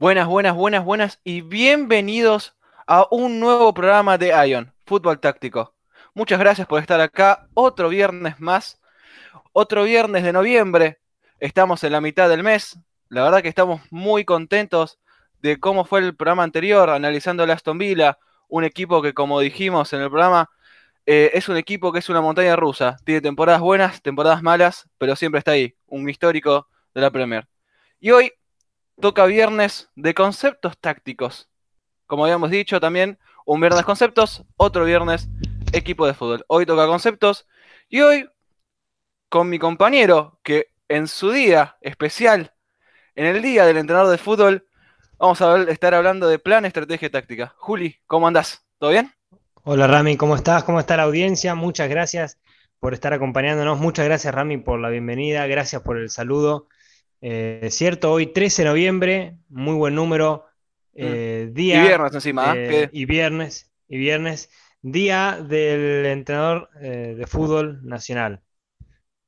Buenas, buenas, buenas, buenas y bienvenidos a un nuevo programa de Ion, Fútbol Táctico. Muchas gracias por estar acá otro viernes más, otro viernes de noviembre. Estamos en la mitad del mes. La verdad que estamos muy contentos de cómo fue el programa anterior, analizando el Aston Villa, un equipo que como dijimos en el programa, eh, es un equipo que es una montaña rusa. Tiene temporadas buenas, temporadas malas, pero siempre está ahí, un histórico de la Premier. Y hoy toca viernes de conceptos tácticos. Como habíamos dicho también, un viernes conceptos, otro viernes equipo de fútbol. Hoy toca conceptos y hoy con mi compañero que en su día especial, en el día del entrenador de fútbol, vamos a estar hablando de plan, estrategia y táctica. Juli, ¿cómo andás? ¿Todo bien? Hola Rami, ¿cómo estás? ¿Cómo está la audiencia? Muchas gracias por estar acompañándonos. Muchas gracias Rami por la bienvenida, gracias por el saludo. Eh, cierto, hoy 13 de noviembre, muy buen número. Eh, día, y viernes encima. ¿eh? y viernes, y viernes, día del entrenador de fútbol nacional.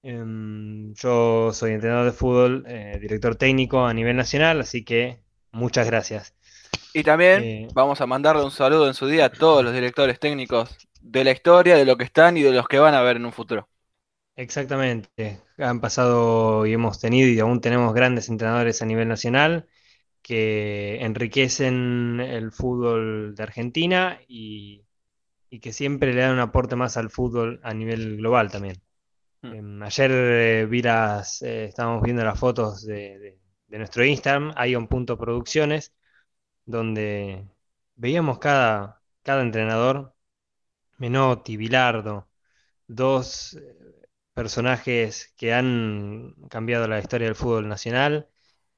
Em, yo soy entrenador de fútbol, director técnico a nivel nacional, así que muchas gracias. Y también vamos a mandarle un saludo en su día a todos los directores técnicos de la historia, de lo que están y de los que van a ver en un futuro. Exactamente. Han pasado y hemos tenido y aún tenemos grandes entrenadores a nivel nacional que enriquecen el fútbol de Argentina y, que siempre le dan un aporte más al fútbol a nivel global también. Hmm. Em, ayer eh, vi las, eh, estábamos viendo las fotos de, nuestro Instagram, ion.producciones, donde veíamos cada, cada entrenador, Menotti, Bilardo, dos personajes que han cambiado la historia del fútbol nacional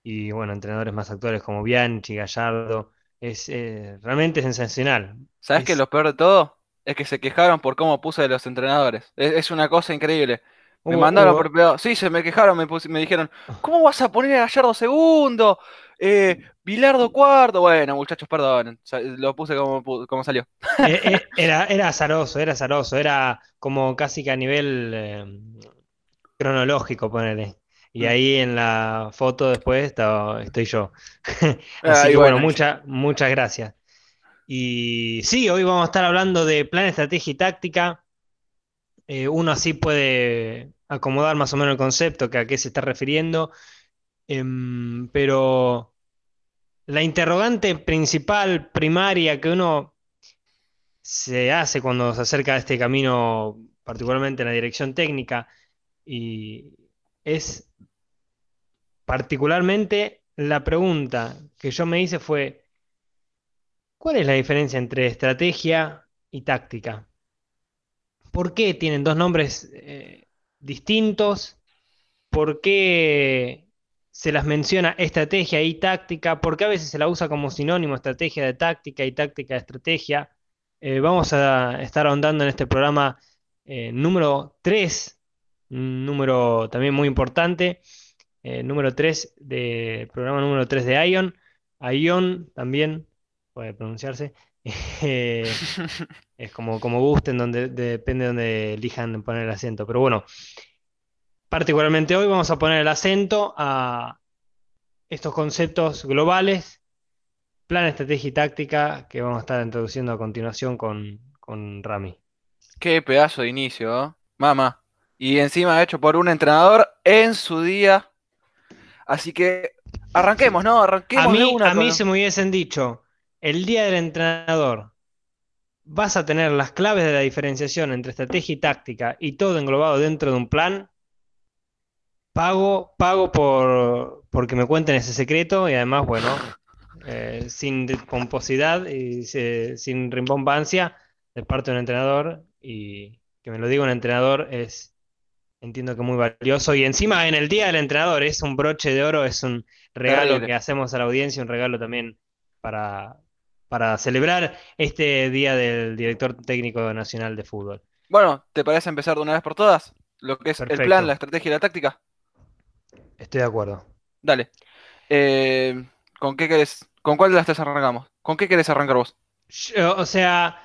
y bueno, entrenadores más actuales como Bianchi, Gallardo. Es eh, realmente sensacional. ¿Sabes qué? Lo peor de todo es que se quejaron por cómo puse de los entrenadores. Es, una cosa increíble. Me mandaron por privado. Sí, se me quejaron, me, me dijeron, ¿cómo vas a poner a Gallardo segundo? Eh, Bilardo cuarto. Bueno, muchachos, perdón. Lo puse como, como salió. Eh, eh, era, era azaroso, era azaroso. Era como casi que a nivel eh, cronológico, ponele. Y mm. ahí en la foto después estoy yo. Así que bueno, muchas muchas gracias. Y sí, hoy vamos a estar hablando de plan, estrategia y táctica. uno así puede acomodar más o menos el concepto que a qué se está refiriendo. Em, pero la interrogante principal, primaria, que uno se hace cuando se acerca a este camino, particularmente en la dirección técnica, y es particularmente la pregunta que yo me hice fue, ¿cuál es la diferencia entre estrategia y táctica? ¿Por qué tienen dos nombres eh, distintos? ¿Por qué se las menciona estrategia y táctica, porque a veces se la usa como sinónimo estrategia de táctica y táctica de estrategia. Eh, vamos a estar ahondando en este programa eh, número 3, un número también muy importante, eh, número 3 de programa número 3 de Ion. Ion también puede pronunciarse. es como, como gusten, donde, depende de donde elijan poner el acento. Pero bueno, Particularmente hoy vamos a poner el acento a estos conceptos globales, plan, estrategia y táctica que vamos a estar introduciendo a continuación con, Rami. Qué pedazo de inicio, ¿eh? mamá. Y encima hecho por un entrenador en su día. Así que arranquemos, ¿no? Arranquemos. A mí, a mí se me hubiesen dicho, el día del entrenador, vas a tener las claves de la diferenciación entre estrategia y táctica y todo englobado dentro de un plan pago, pago por porque me cuenten ese secreto y además, bueno, eh, sin pomposidad y sin rimbombancia de parte de un entrenador y que me lo diga un entrenador es, entiendo que muy valioso y encima en el día del entrenador es un broche de oro, es un regalo que hacemos a la audiencia, un regalo también para, para celebrar este día del director técnico nacional de fútbol. Bueno, ¿te parece empezar de una vez por todas? Lo que es el plan, la estrategia y la táctica. Estoy de acuerdo. Dale. Eh, ¿Con qué querés? ¿Con cuál de las tres arrancamos? ¿Con qué querés arrancar vos? o sea,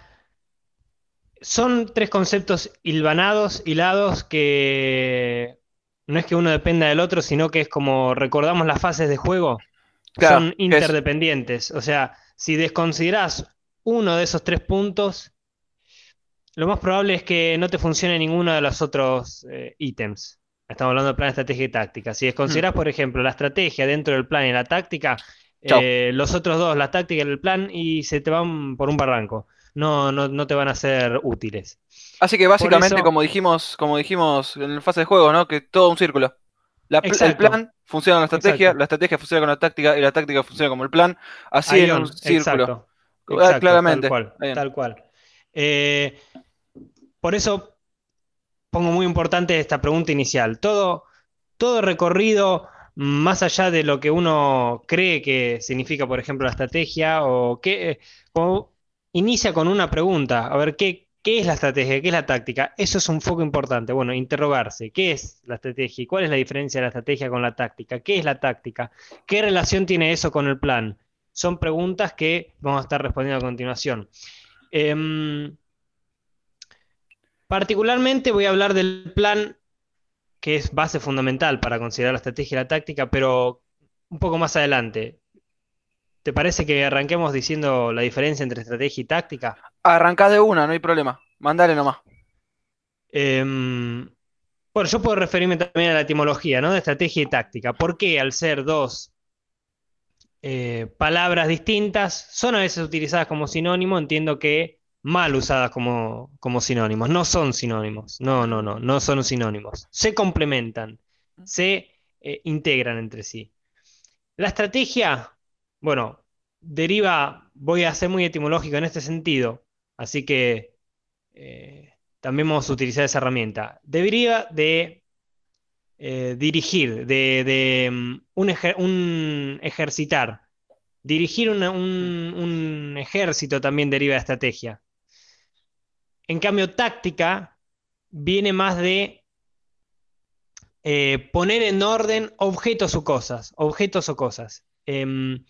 son tres conceptos hilvanados, hilados, que no es que uno dependa del otro, sino que es como recordamos las fases de juego. Claro, son es- interdependientes. O sea, si desconsiderás uno de esos tres puntos, lo más probable es que no te funcione ninguno de los otros eh, ítems. Estamos hablando de plan, estrategia y táctica. Si desconsiderás, por ejemplo, la estrategia dentro del plan y la táctica, eh, los otros dos, la táctica y el plan, y se te van por un barranco. No, no, no te van a ser útiles. Así que básicamente, eso- como dijimos, como dijimos en la fase de juego, ¿no? Que todo un círculo. La el plan funciona con la estrategia, Exacto. la estrategia funciona con la táctica y la táctica funciona como el plan. Así en Ion, un círculo. exacto. Ah, Exacto, claramente. Tal cual, tal cual. Eh, por eso pongo muy importante esta pregunta inicial. Todo, todo recorrido, más allá de lo que uno cree que significa, por ejemplo, la estrategia, o que o inicia con una pregunta. A ver, ¿qué, qué es la estrategia? ¿Qué es la táctica? Eso es un foco importante. Bueno, interrogarse. ¿Qué es la estrategia? ¿Y cuál es la diferencia de la estrategia con la táctica? ¿Qué es la táctica? ¿Qué relación tiene eso con el plan? Son preguntas que vamos a estar respondiendo a continuación. Em, particularmente voy a hablar del plan, que es base fundamental para considerar la estrategia y la táctica, pero un poco más adelante. ¿Te parece que arranquemos diciendo la diferencia entre estrategia y táctica? Arrancás de una, no hay problema. Mandale nomás. Em, bueno, yo puedo referirme también a la etimología, ¿no? De estrategia y táctica. ¿Por qué al ser dos eh, palabras distintas, son a veces utilizadas como sinónimo? Entiendo que mal usadas como, como sinónimos. No son sinónimos. No, no, no, no son sinónimos. Se complementan, se eh, integran entre sí. La estrategia, bueno, deriva, voy a ser muy etimológico en este sentido, así que eh, también vamos a utilizar esa herramienta. Deriva de eh, dirigir, de, de, mm, un, ejer- un ejercitar. Dirigir una- un, un ejército también deriva de estrategia. En cambio, táctica viene más de eh, poner en orden objetos o cosas. Objetos o cosas. Em,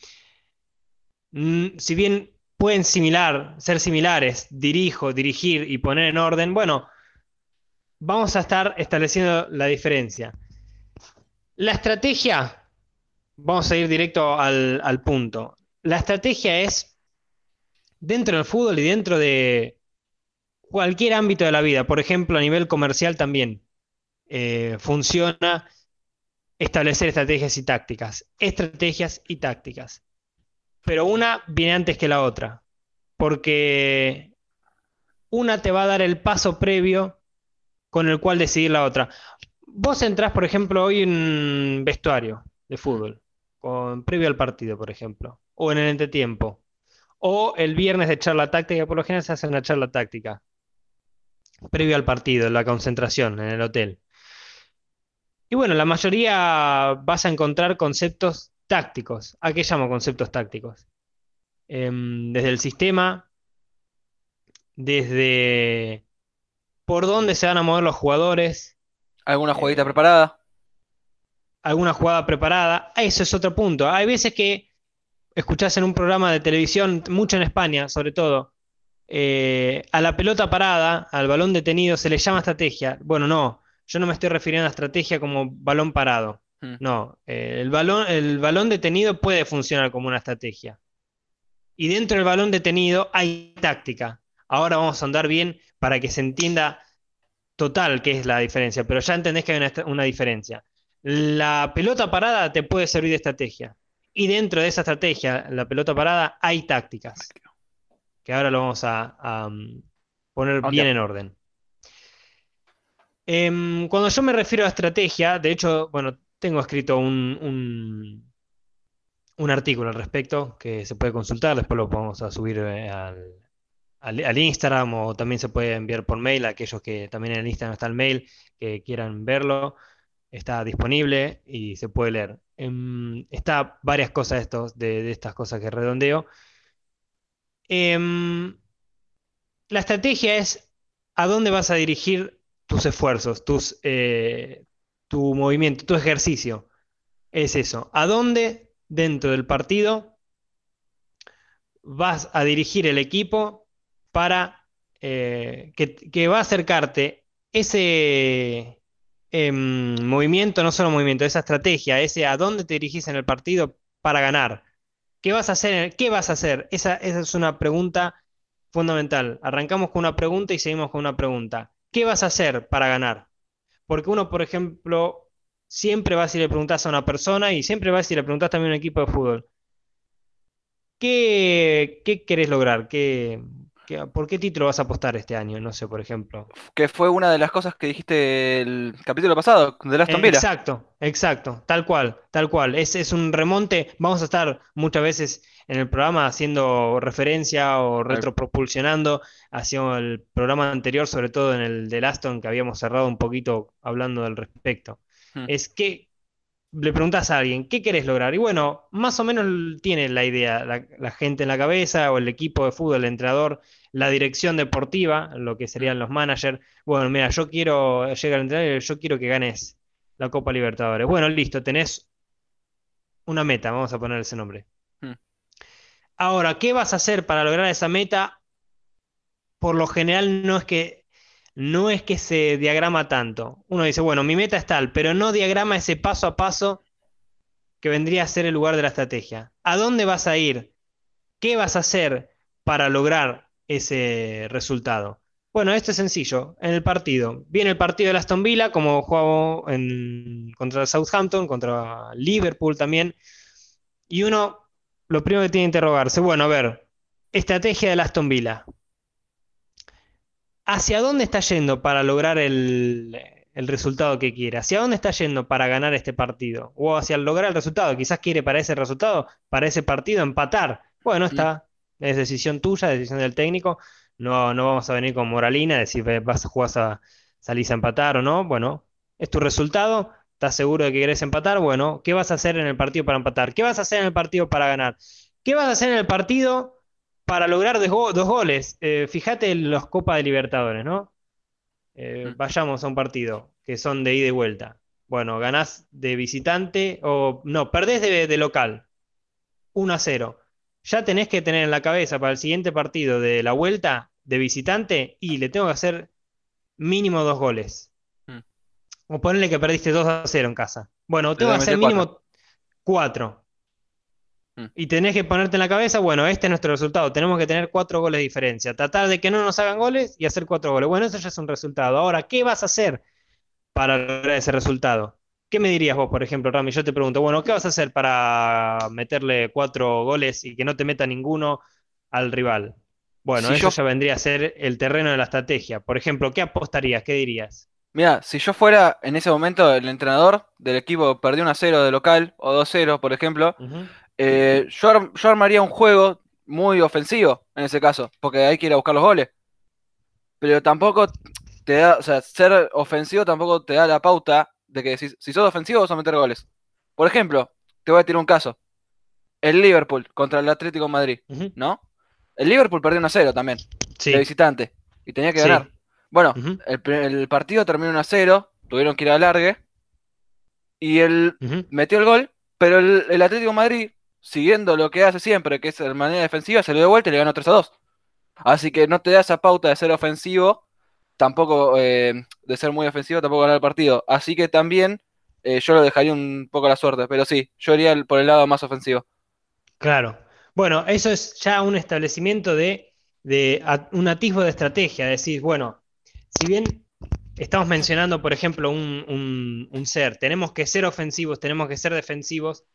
mm, si bien pueden similar, ser similares, dirijo, dirigir y poner en orden, bueno, vamos a estar estableciendo la diferencia. La estrategia, vamos a ir directo al, al punto. La estrategia es dentro del fútbol y dentro de cualquier ámbito de la vida, por ejemplo, a nivel comercial también, eh, funciona establecer estrategias y tácticas. Estrategias y tácticas. Pero una viene antes que la otra, porque una te va a dar el paso previo con el cual decidir la otra. Vos entrás, por ejemplo, hoy en vestuario de fútbol, con, previo al partido, por ejemplo, o en el entretiempo, o el viernes de charla táctica, por lo general se hace una charla táctica, previo al partido, en la concentración, en el hotel. Y bueno, la mayoría vas a encontrar conceptos tácticos. ¿A qué llamo conceptos tácticos? Em, desde el sistema, desde por dónde se van a mover los jugadores, ¿Alguna jueguita Eh, preparada? alguna jugada preparada. Eso es otro punto. Hay veces que escuchás en un programa de televisión, mucho en España, sobre todo, eh, a la pelota parada, al balón detenido, se le llama estrategia. Bueno, no, yo no me estoy refiriendo a estrategia como balón parado. Mm. No, eh, el balón, el balón detenido puede funcionar como una estrategia. Y dentro del balón detenido hay táctica. Ahora vamos a andar bien para que se entienda total qué es la diferencia, pero ya entendés que hay una, una diferencia. La pelota parada te puede servir de estrategia. Y dentro de esa estrategia, la pelota parada, hay tácticas. Que ahora lo vamos a, a, um, poner bien en orden. Em, cuando yo me refiero a estrategia, de hecho, bueno, tengo escrito un, un, un artículo al respecto que se puede consultar, después lo vamos a subir eh, al, al- al Instagram o también se puede enviar por mail a aquellos que también en el Instagram está el mail, que quieran verlo, está disponible y se puede leer. Em, está varias cosas estos, de, de estas cosas que redondeo. Em, la estrategia es a dónde vas a dirigir tus esfuerzos, tus, eh, tu movimiento, tu ejercicio. Es eso. ¿A dónde dentro del partido vas a dirigir el equipo para eh, que, va a acercarte ese em, movimiento, no solo movimiento, esa estrategia, ese a dónde te dirigís en el partido para ganar? ¿Qué vas a hacer? ¿Qué vas a hacer? Esa, es una pregunta fundamental. Arrancamos con una pregunta y seguimos con una pregunta. ¿Qué vas a hacer para ganar? Porque uno, por ejemplo, siempre va a si le preguntas a una persona y siempre va a si le preguntas también a un equipo de fútbol. ¿Qué, qué querés lograr? ¿Qué, qué- por qué título vas a apostar este año? No sé, por ejemplo. Que fue una de las cosas que dijiste el capítulo pasado, de Eh, Villa. Exacto, exacto, tal cual, tal cual. Es, es un remonte. Vamos a estar muchas veces en el programa haciendo referencia o Al- retropropulsionando hacia el programa anterior, sobre todo en el de Aston, que habíamos cerrado un poquito hablando del respecto. Mm. Es que le preguntas a alguien, ¿qué querés lograr? Y bueno, más o menos tiene la idea, la, la gente en la cabeza o el equipo de fútbol, el entrenador, la dirección deportiva, lo que serían los managers. Bueno, mira, yo quiero, llega el entrenador yo quiero que ganes la Copa Libertadores. Bueno, listo, tenés una meta, vamos a poner ese nombre. Mm. Ahora, ¿qué vas a hacer para lograr esa meta? Por lo general no es que no es que se diagrama tanto. Uno dice, bueno, mi meta es tal, pero no diagrama ese paso a paso que vendría a ser el lugar de la estrategia. ¿A dónde vas a ir? ¿Qué vas a hacer para lograr ese resultado? Bueno, esto es sencillo. En el partido. Viene el partido de Aston Villa, como jugó en- contra Southampton, contra Liverpool también. Y uno, lo primero que tiene que interrogarse, bueno, a ver, estrategia del Aston Villa. ¿Hacia dónde está yendo para lograr el, el resultado que quiere? ¿Hacia dónde está yendo para ganar este partido? O hacia lograr el resultado. Quizás quiere para ese resultado, para ese partido, empatar. Bueno, está. Es decisión tuya, decisión del técnico. No, no vamos a venir con moralina, decir "Ve, vas a jugar a salís a empatar o no. Bueno, es tu resultado. ¿Estás seguro de que querés empatar? Bueno, ¿qué vas a hacer en el partido para empatar? ¿Qué vas a hacer en el partido para ganar? ¿Qué vas a hacer en el partido para lograr dos, go- dos goles? Eh, fíjate en los Copas de Libertadores, ¿no? Eh, Mm. vayamos a un partido que son de ida y vuelta. Bueno, ganás de visitante o no, perdés de, de local. 1 a 0. Ya tenés que tener en la cabeza para el siguiente partido de la vuelta de visitante y le tengo que hacer mínimo dos goles. Mm. O ponerle que perdiste 2 a 0 en casa. Bueno, tengo que hacer mínimo 4. Mm. Y tenés que ponerte en la cabeza, bueno, este es nuestro resultado. Tenemos que tener cuatro goles de diferencia. Tratar de que no nos hagan goles y hacer cuatro goles. Bueno, eso ya es un resultado. Ahora, ¿qué vas a hacer para lograr ese resultado? ¿Qué me dirías vos, por ejemplo, Rami? Yo te pregunto, bueno, ¿qué vas a hacer para meterle cuatro goles y que no te meta ninguno al rival? Bueno, Si eso yo- ya vendría a ser el terreno de la estrategia. Por ejemplo, ¿qué apostarías? ¿Qué dirías? Mira, si yo fuera en ese momento el entrenador del equipo perdió 1 a 0 de local o 2 a 0, por ejemplo. Eh, yo, yo armaría un juego muy ofensivo en ese caso, porque hay que ir a buscar los goles. Pero tampoco te da, o sea, ser ofensivo tampoco te da la pauta de que si, si sos ofensivo vas a meter goles. Por ejemplo, te voy a tirar un caso. El Liverpool contra el Atlético de Madrid. ¿no? El Liverpool perdió 1 a 0 también, Sí. de visitante, y tenía que Sí. ganar. Bueno, el, partido terminó 1 a 0, tuvieron que ir a largue, y él metió el gol, pero el, el Atlético de Madrid, siguiendo lo que hace siempre, que es de manera defensiva, se lo dio vuelta y le ganó 3 a 2. Así que no te da esa pauta de ser ofensivo, tampoco eh, de ser muy ofensivo, tampoco ganar el partido. Así que también eh, yo lo dejaría un poco a la suerte, pero sí, yo iría por el lado más ofensivo. Claro. Bueno, eso es ya un establecimiento de, de un atisbo de estrategia. Decir, bueno, si bien estamos mencionando, por ejemplo, un- un ser, tenemos que ser ofensivos, tenemos que ser defensivos,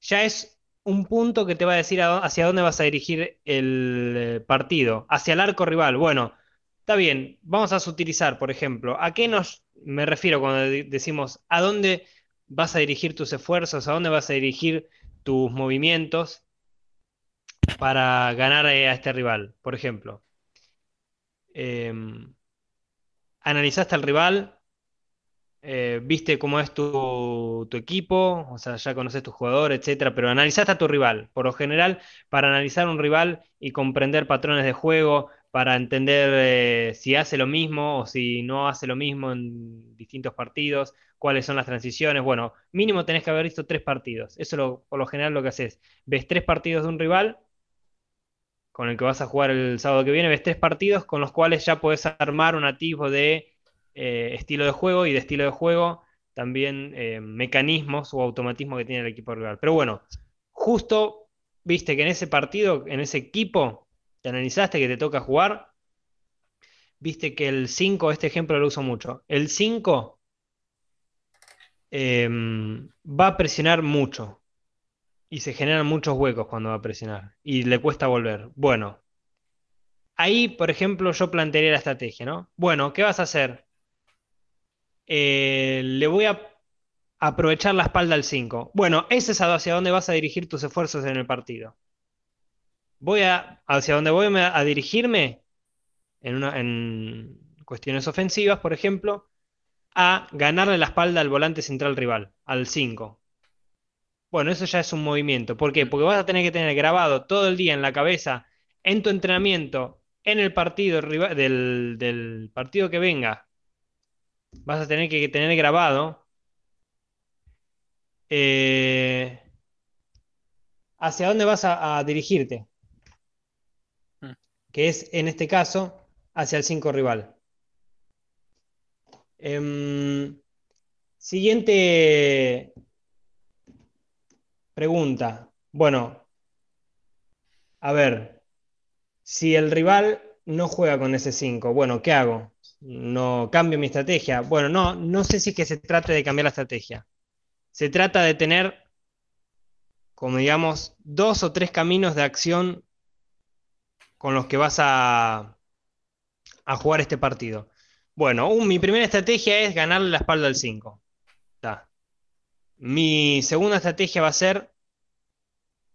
ya es un punto que te va a decir hacia dónde vas a dirigir el eh, partido, hacia el arco rival. Bueno, está bien, vamos a utilizar, por ejemplo, ¿a qué nos me refiero cuando de- decimos a dónde vas a dirigir tus esfuerzos, a dónde vas a dirigir tus movimientos para ganar eh, a este rival? Por ejemplo, em, analizaste al rival, eh, viste cómo es tu, equipo, o sea, ya conoces tu jugador, etcétera, pero analizaste a tu rival. Por lo general, para analizar un rival y comprender patrones de juego, para entender eh, si hace lo mismo o si no hace lo mismo en distintos partidos, cuáles son las transiciones. Bueno, mínimo tenés que haber visto tres partidos. Eso lo- por lo general lo que haces. Ves tres partidos de un rival con el que vas a jugar el sábado que viene, ves tres partidos con los cuales ya podés armar un atisbo de eh, estilo de juego y de estilo de juego también eh, mecanismos o automatismo que tiene el equipo rival. Pero bueno, justo viste que en ese partido, en ese equipo, te analizaste que te toca jugar, viste que el 5, este ejemplo lo uso mucho, el 5 em, va a presionar mucho y se generan muchos huecos cuando va a presionar y le cuesta volver. Bueno, ahí, por ejemplo, yo plantearía la estrategia, ¿no? Bueno, ¿qué vas a hacer? Eh, le voy a aprovechar la espalda al 5. Bueno, ese es hacia dónde vas a dirigir tus esfuerzos en el partido. Voy a, hacia dónde voy a dirigirme en, en cuestiones ofensivas, por ejemplo, a ganarle la espalda al volante central rival, al 5. Bueno, eso ya es un movimiento. ¿Por qué? Porque vas a tener que tener grabado todo el día en la cabeza, en tu entrenamiento, en el partido del partido que venga, vas a tener que tener grabado eh, hacia dónde vas a, dirigirte, hmm. que es en este caso hacia el 5 rival. Em, siguiente pregunta. Bueno, a ver, si el rival no juega con ese 5, bueno, ¿qué hago? No cambio mi estrategia. Bueno, no, no sé si es que se trate de cambiar la estrategia. Se trata de tener, como digamos, dos o tres caminos de acción con los que vas a, a jugar este partido. Bueno, mi primera estrategia es ganarle la espalda al 5. Mi segunda estrategia va a ser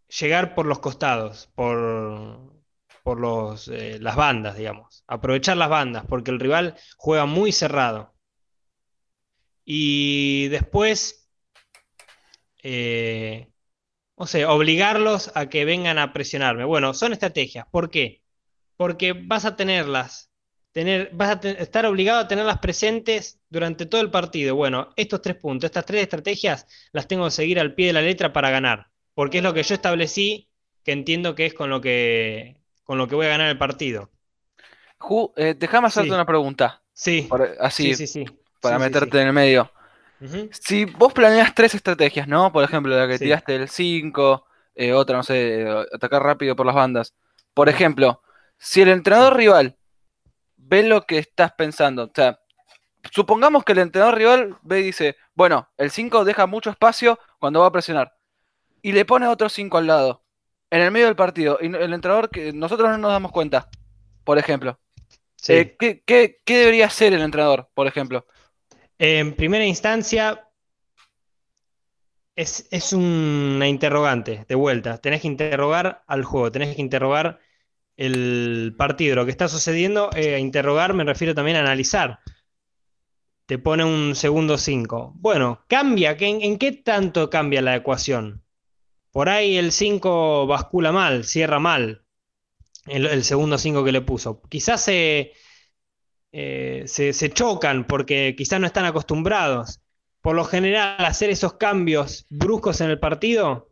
llegar por los costados, por, por los, eh, las bandas, digamos. Aprovechar las bandas, porque el rival juega muy cerrado. Y después, eh, no sé, obligarlos a que vengan a presionarme. Bueno, son estrategias. ¿Por qué? Porque vas a tenerlas, tener, vas a estar obligado a tenerlas presentes durante todo el partido. Bueno, estos tres puntos, estas tres estrategias las tengo que seguir al pie de la letra para ganar. Porque es lo que yo establecí, que entiendo que es con lo que con lo que voy a ganar el partido. Ju, eh, déjame hacerte una pregunta. Sí. así, sí, sí, para meterte en el medio. Si vos planeas tres estrategias, ¿no? Por ejemplo, la que tiraste el 5, eh, otra, no sé, atacar rápido por las bandas. Por ejemplo, si el entrenador rival ve lo que estás pensando, o sea, supongamos que el entrenador rival ve y dice, bueno, el 5 deja mucho espacio cuando va a presionar. Y le pone otro 5 al lado en el medio del partido y el entrenador que nosotros no nos damos cuenta, por ejemplo. Eh, ¿qué, debería hacer el entrenador, por ejemplo? En primera instancia, es, una interrogante, de vuelta. Tenés que interrogar al juego, tenés que interrogar el partido, lo que está sucediendo. Eh, interrogar me refiero también a analizar. Te pone un segundo 5. Bueno, cambia. ¿En qué tanto cambia la ecuación? Por ahí el 5 bascula mal, cierra mal. El, segundo 5 que le puso. Quizás eh, se, se, chocan porque quizás no están acostumbrados. Por lo general, hacer esos cambios bruscos en el partido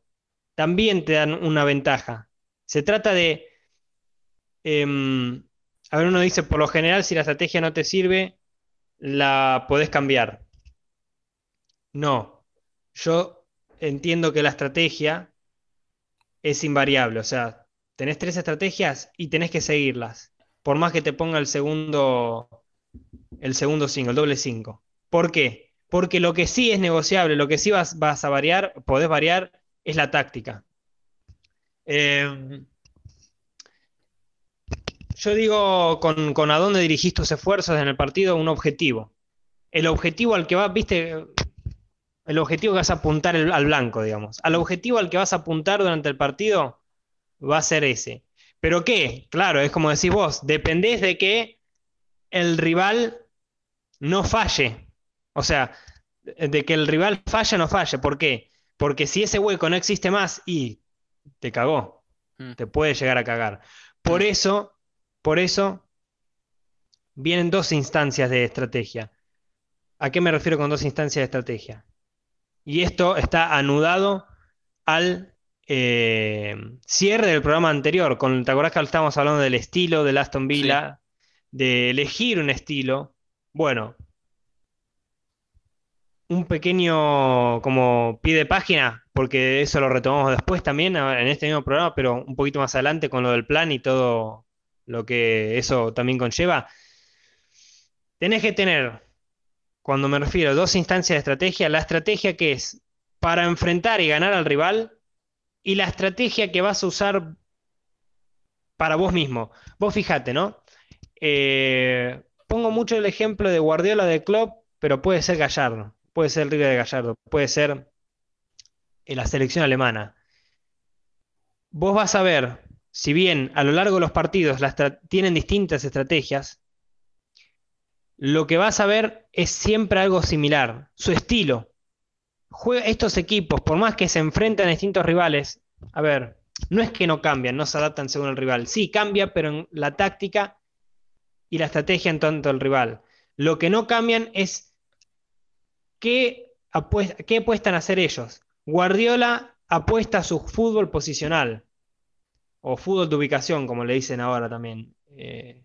también te dan una ventaja. Se trata de... Em, a ver, uno dice, por lo general, si la estrategia no te sirve, la podés cambiar. No, yo entiendo que la estrategia es invariable. O sea, tenés tres estrategias y tenés que seguirlas. Por más que te ponga el segundo, el segundo 5, el doble 5. ¿Por qué? Porque lo que sí es negociable, lo que sí vas, vas a variar, podés variar, es la táctica. Em, yo digo con, con, a dónde dirigís tus esfuerzos en el partido, un objetivo. El objetivo al que vas, viste, el objetivo que vas a apuntar al blanco, digamos. Al objetivo al que vas a apuntar durante el partido va a ser ese. ¿Pero qué? Claro, es como decís vos, dependés de que el rival no falle. O sea, de que el rival falle o no falle. ¿Por qué? Porque si ese hueco no existe más y te cagó, mm. te puede llegar a cagar. Por mm. eso, por eso, vienen dos instancias de estrategia. ¿A qué me refiero con dos instancias de estrategia? Y esto está anudado al eh, cierre del programa anterior. Con, ¿Te acordás que estábamos hablando del estilo del Aston Villa? De elegir un estilo. Bueno, un pequeño como pie de página porque eso lo retomamos después también en este mismo programa, pero un poquito más adelante con lo del plan y todo lo que eso también conlleva. Tenés que tener, cuando me refiero a dos instancias de estrategia, la estrategia que es para enfrentar y ganar al rival y la estrategia que vas a usar para vos mismo. Vos fijate, ¿no? Eh, pongo mucho el ejemplo de Guardiola de Klopp, pero puede ser Gallardo, puede ser River de Gallardo, puede ser en la selección alemana. Vos vas a ver, si bien a lo largo de los partidos tienen distintas estrategias, lo que vas a ver es siempre algo similar, su estilo. estos equipos, por más que se enfrenten a distintos rivales, a ver, no es que no cambian, no se adaptan según el rival. Sí, cambia, pero en la táctica y la estrategia en tanto el rival. Lo que no cambian es qué, qué apuestan a hacer ellos. Guardiola apuesta a su fútbol posicional o fútbol de ubicación, como le dicen ahora también. Eh,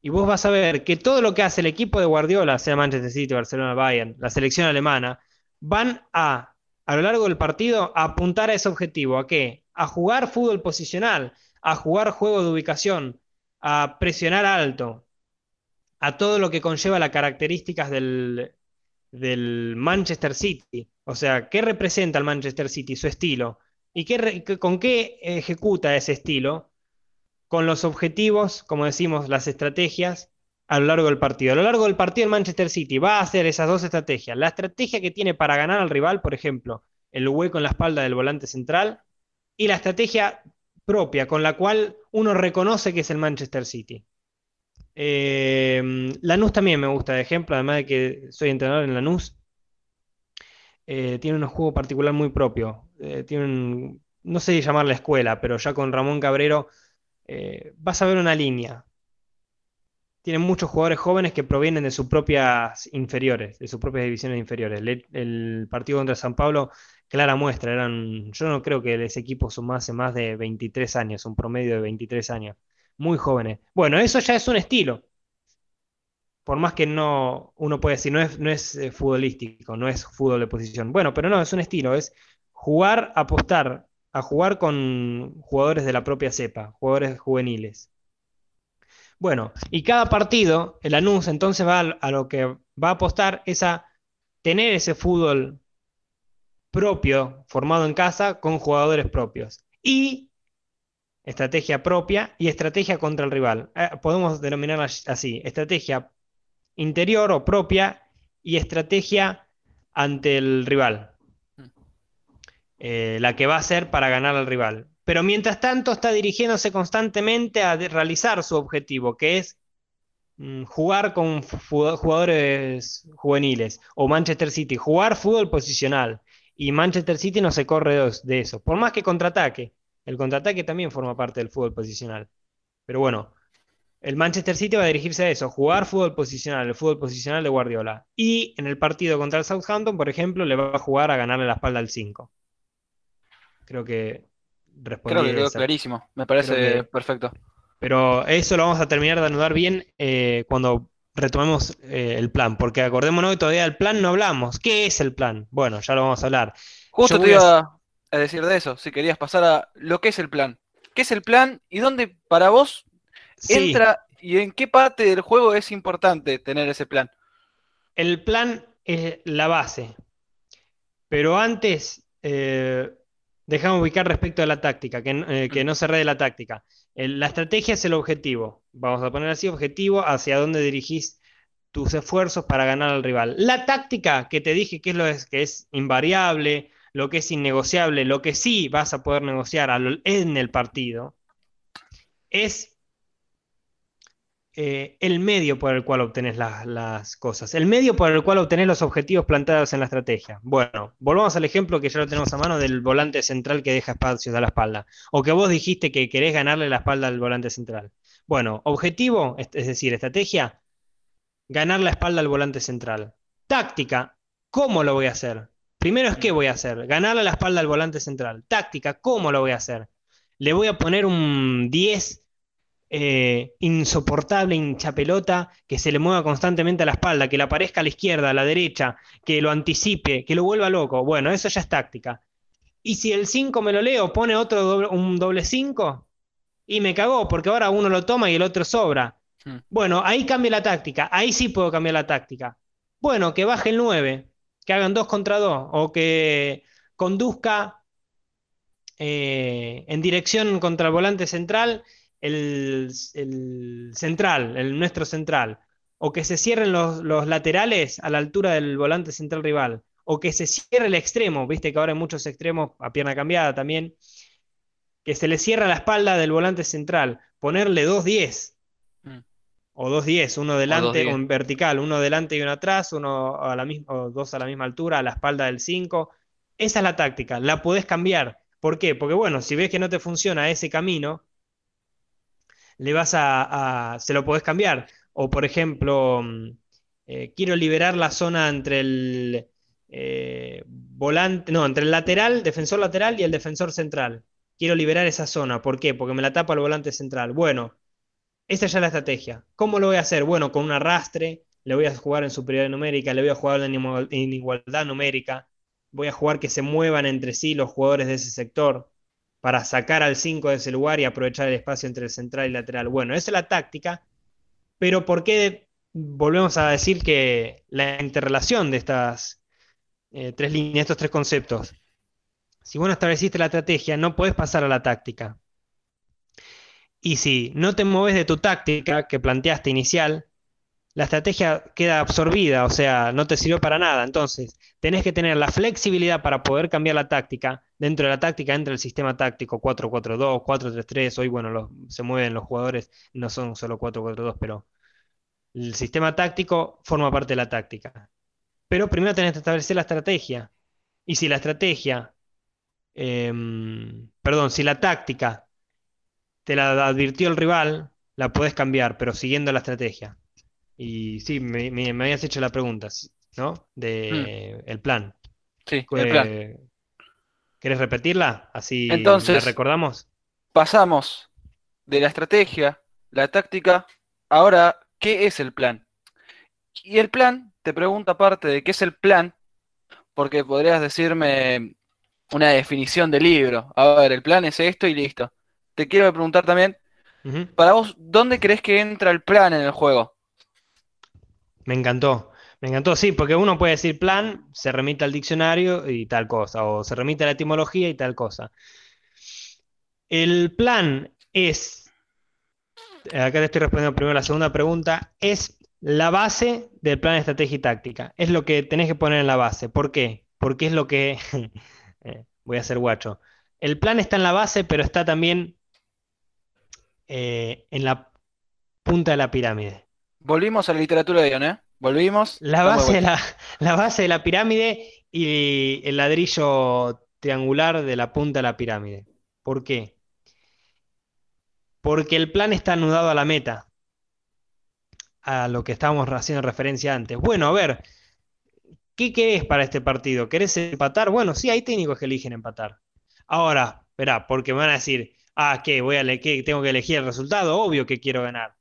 y vos vas a ver que todo lo que hace el equipo de Guardiola, sea Manchester City, Barcelona, Bayern, la selección alemana, van a, a lo largo del partido, a apuntar a ese objetivo. ¿A qué? A jugar fútbol posicional, a jugar juego de ubicación, a presionar alto, a todo lo que conlleva las características del, del Manchester City. O sea, ¿qué representa el Manchester City? Su estilo. ¿Y qué, con qué ejecuta ese estilo? Con los objetivos, como decimos, las estrategias a lo largo del partido. A lo largo del partido el Manchester City va a hacer esas dos estrategias. La estrategia que tiene para ganar al rival, por ejemplo, el hueco en la espalda del volante central, y la estrategia propia con la cual uno reconoce que es el Manchester City. Eh, Lanús también me gusta de ejemplo, además de que soy entrenador en Lanús. Eh, tiene un juego particular muy propio. Eh, tiene no sé llamarla escuela, pero ya con Ramón Cabrero eh, vas a ver una línea. Tienen muchos jugadores jóvenes que provienen de sus propias inferiores, de sus propias divisiones inferiores. el partido contra San Pablo clara muestra. Eran, yo no creo que ese equipo sumase más de 23 años, un promedio de 23 años. Muy jóvenes. Bueno, eso ya es un estilo. Por más que no, uno puede decir, no es, no es eh, futbolístico, no es fútbol de posición. Bueno, pero no, es un estilo, es jugar, apostar a jugar con jugadores de la propia cepa, jugadores juveniles. Bueno, y cada partido, el anuncio entonces va a lo que va a apostar es a tener ese fútbol propio, formado en casa, con jugadores propios. Y estrategia propia y estrategia contra el rival. Eh, podemos denominarla así, estrategia interior o propia y estrategia ante el rival. Eh, la que va a ser para ganar al rival. Pero mientras tanto está dirigiéndose constantemente a realizar su objetivo, que es mm, jugar con jugadores juveniles o Manchester City, jugar fútbol posicional, y Manchester City no se corre de eso. Por más que contraataque. El contraataque también forma parte del fútbol posicional. Pero bueno, el Manchester City va a dirigirse a eso, jugar fútbol posicional, el fútbol posicional de Guardiola. Y en el partido contra el Southampton, por ejemplo, le va a jugar a ganarle la espalda al 5. Creo que respondí Creo que quedó clarísimo, me parece perfecto. Pero eso lo vamos a terminar de anudar bien eh, cuando retomemos eh, el plan, porque acordémonos que todavía del plan no hablamos. ¿Qué es el plan? Bueno, ya lo vamos a hablar. Justo te iba a... decir de eso, si querías pasar a lo que es el plan. ¿Qué es el plan y dónde para vos entra y en qué parte del juego es importante tener ese plan? El plan es la base, pero antes eh, dejamos ubicar respecto a la táctica, que, eh, que mm. no se de la táctica la estrategia es el objetivo. Vamos a poner así, objetivo hacia dónde dirigís tus esfuerzos para ganar al rival. La táctica que te dije que es lo que es invariable, lo que es innegociable, lo que sí vas a poder negociar en el partido, es eh, el medio por el cual obtenés las cosas, el medio por el cual obtenés los objetivos planteados en la estrategia. Bueno, volvamos al ejemplo que ya lo tenemos a mano del volante central que deja espacios a la espalda, o que vos dijiste que querés ganarle la espalda al volante central. Bueno, objetivo, es decir, estrategia, ganar la espalda al volante central. Táctica, ¿cómo lo voy a hacer? Primero es qué voy a hacer, ganarle la espalda al volante central. Táctica, ¿cómo lo voy a hacer? Le voy a poner un 10 eh, insoportable hincha pelota que se le mueva constantemente a la espalda, que le aparezca a la izquierda, a la derecha, que lo anticipe, que lo vuelva loco. Bueno, eso ya es táctica. Y si el 5 me lo leo, pone otro doble- un doble 5 y me cagó, porque ahora uno lo toma y el otro sobra. Mm. Bueno, ahí cambia la táctica, ahí sí puedo cambiar la táctica. Bueno, que baje el 9, que hagan 2 contra 2, o que conduzca eh, en dirección contra el volante central, el, el central, el nuestro central, o que se cierren los, los laterales a la altura del volante central rival, o que se cierre el extremo, viste que ahora hay muchos extremos a pierna cambiada también, que se le cierra la espalda del volante central, ponerle 2-10 Mm. o 2-10, uno delante, 2-10. o en vertical, uno delante y uno atrás, uno a la misma, o dos a la misma altura, a la espalda del 5. Esa es la táctica, la podés cambiar. ¿Por qué? Porque bueno, si ves que no te funciona ese camino, le vas a, se lo podés cambiar. O por ejemplo, mm, eh, quiero liberar la zona entre el eh, volante, no, entre el lateral, defensor lateral y el defensor central. Quiero liberar esa zona. ¿Por qué? Porque me la tapa el volante central. Bueno, esa ya es la estrategia. ¿Cómo lo voy a hacer? Bueno, con un arrastre, le voy a jugar en superioridad numérica, le voy a jugar en igualdad numérica, voy a jugar que se muevan entre sí los jugadores de ese sector para sacar al 5 de ese lugar y aprovechar el espacio entre el central y lateral. Bueno, esa es la táctica, pero ¿por qué volvemos a decir que la interrelación de estas eh, tres líneas, estos tres conceptos? Si vos no estableciste la estrategia, no podés pasar a la táctica. Y si no te mueves de tu táctica que planteaste inicial, la estrategia queda absorbida, o sea, no te sirvió para nada. Entonces, tenés que tener la flexibilidad para poder cambiar la táctica. Dentro de la táctica entra el sistema táctico 4-4-2, 4-3-3. Hoy, bueno, los- se mueven los jugadores, no son solo 4-4-2, pero el sistema táctico forma parte de la táctica. Pero primero tenés que establecer la estrategia. Y si la estrategia, em, perdón, si la táctica te la advirtió el rival, la podés cambiar, pero siguiendo la estrategia. Y sí, me, me- me habías hecho la pregunta, ¿no? De el plan. Sí, el plan. Eh, ¿Querés repetirla? Así la Entonces- recordamos. Pasamos de la estrategia, la táctica, ahora, ¿qué es el plan? Y el plan, te pregunta aparte de qué es el plan, porque podrías decirme una definición de libro. A ver, el plan es esto y listo. Te quiero preguntar también, para vos, ¿dónde crees que entra el plan en el juego? Me encantó. Me encantó, sí, porque uno puede decir plan, se remite al diccionario y tal cosa, o se remite a la etimología y tal cosa. El plan es, acá te estoy respondiendo primero la segunda pregunta, es la base del plan de estrategia y táctica. Es lo que tenés que poner en la base. ¿Por qué? Porque es lo que, eh, voy a ser guacho. El plan está en la base, pero está también eh, en la punta de la pirámide. Volvimos a la literatura de Ion, ¿eh? Volvimos. La base de la, la base de la pirámide y el ladrillo triangular de la punta de la pirámide. ¿Por qué? Porque el plan está anudado a la meta, a lo que estábamos haciendo referencia antes. Bueno, a ver, ¿qué querés para este partido? ¿Querés empatar? Bueno, sí, hay técnicos que eligen empatar. Ahora, verá, porque me van a decir, ah, ¿qué? Voy a ¿qué? ¿Tengo que elegir el resultado? Obvio que quiero ganar.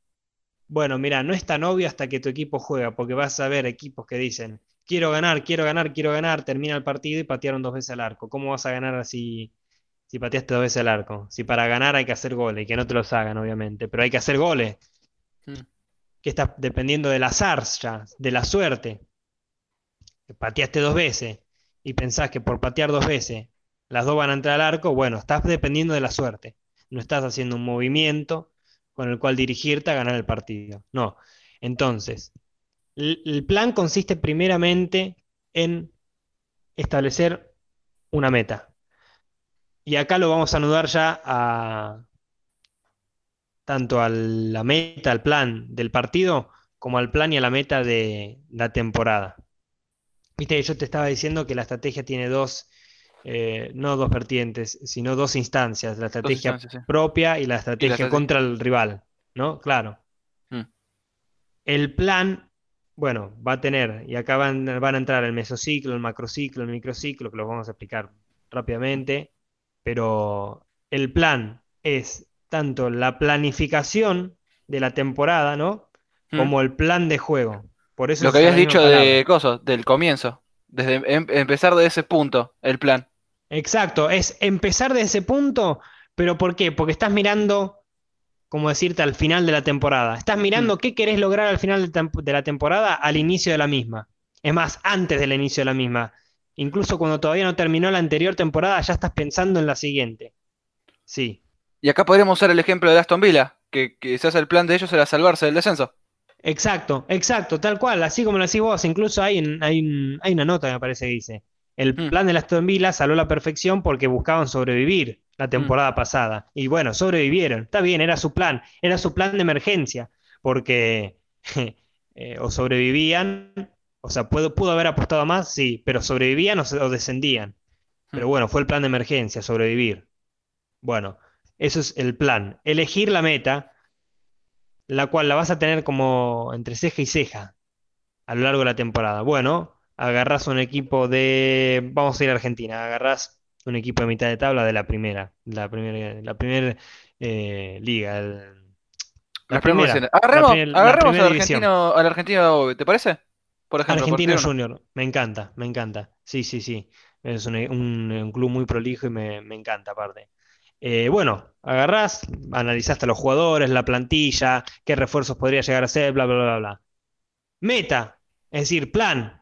Bueno, mira, no es tan obvio hasta que tu equipo juega, porque vas a ver equipos que dicen, quiero ganar, quiero ganar, quiero ganar, termina el partido y patearon dos veces al arco. ¿Cómo vas a ganar así si pateaste dos veces al arco? Si para ganar hay que hacer goles, y que no te los hagan, obviamente, pero hay que hacer goles, Mm. que está dependiendo del azar ya, de la suerte. Que Pateaste dos veces y pensás que por patear dos veces las dos van a entrar al arco, bueno, estás dependiendo de la suerte. No estás haciendo un movimiento con el cual dirigirte a ganar el partido. No. Entonces, el, plan consiste primeramente en establecer una meta. Y acá lo vamos a anudar ya a tanto a la meta, al plan del partido, como al plan y a la meta de la temporada. Viste, yo te estaba diciendo que la estrategia tiene dos, eh, no dos vertientes, sino dos instancias, la estrategia instancias, sí. propia y la estrategia estrategia. contra el rival, ¿no? Claro. Mm. El plan, bueno, va a tener, y acá van, van a entrar el mesociclo, el macrociclo, el microciclo, que los vamos a explicar rápidamente, pero el plan es tanto la planificación de la temporada, ¿no? Mm. Como el plan de juego. Por eso Lo que habías dicho de cosas, del comienzo. Desde em- empezar de ese punto, el plan. Exacto, es empezar de ese punto, pero ¿por qué? Porque estás mirando, como decirte, al final de la temporada. Estás Mm. mirando qué querés lograr al final de, la temporada, al inicio de la misma. Es más, antes del inicio de la misma. Incluso cuando todavía no terminó la anterior temporada, ya estás pensando en la siguiente. Sí, Y acá podríamos usar el ejemplo de Aston Villa, que quizás el plan de ellos era salvarse del descenso. exacto, exacto, tal cual, así como lo decís vos. Incluso hay, hay, hay una nota, me parece que dice. El Mm, plan de Aston Villa salió a la perfección porque buscaban sobrevivir la mm, temporada pasada. Y bueno, sobrevivieron. Está bien, era su plan. Era su plan de emergencia. Porque eh, o sobrevivían, o sea, pudo, pudo haber apostado más, sí, pero sobrevivían o, se- o descendían. mm. Pero bueno, fue el plan de emergencia, sobrevivir. Bueno, eso es el plan. Elegir la meta, la cual la vas a tener como entre ceja y ceja a lo largo de la temporada. Bueno, agarrás un equipo de, vamos a ir a Argentina, agarrás un equipo de mitad de tabla de la primera, la primera, la primera eh, liga, el- la primera, la, Agarremos, la primera al argentino, al argentino, ¿te parece? Por ejemplo, Argentino. Junior, me encanta, me encanta. Sí, sí, sí. Es un, un- un club muy prolijo y me, me encanta aparte. Eh, bueno, agarrás, analizaste a los jugadores, la plantilla, qué refuerzos podría llegar a ser, bla, bla, bla, bla. Meta, es decir, plan.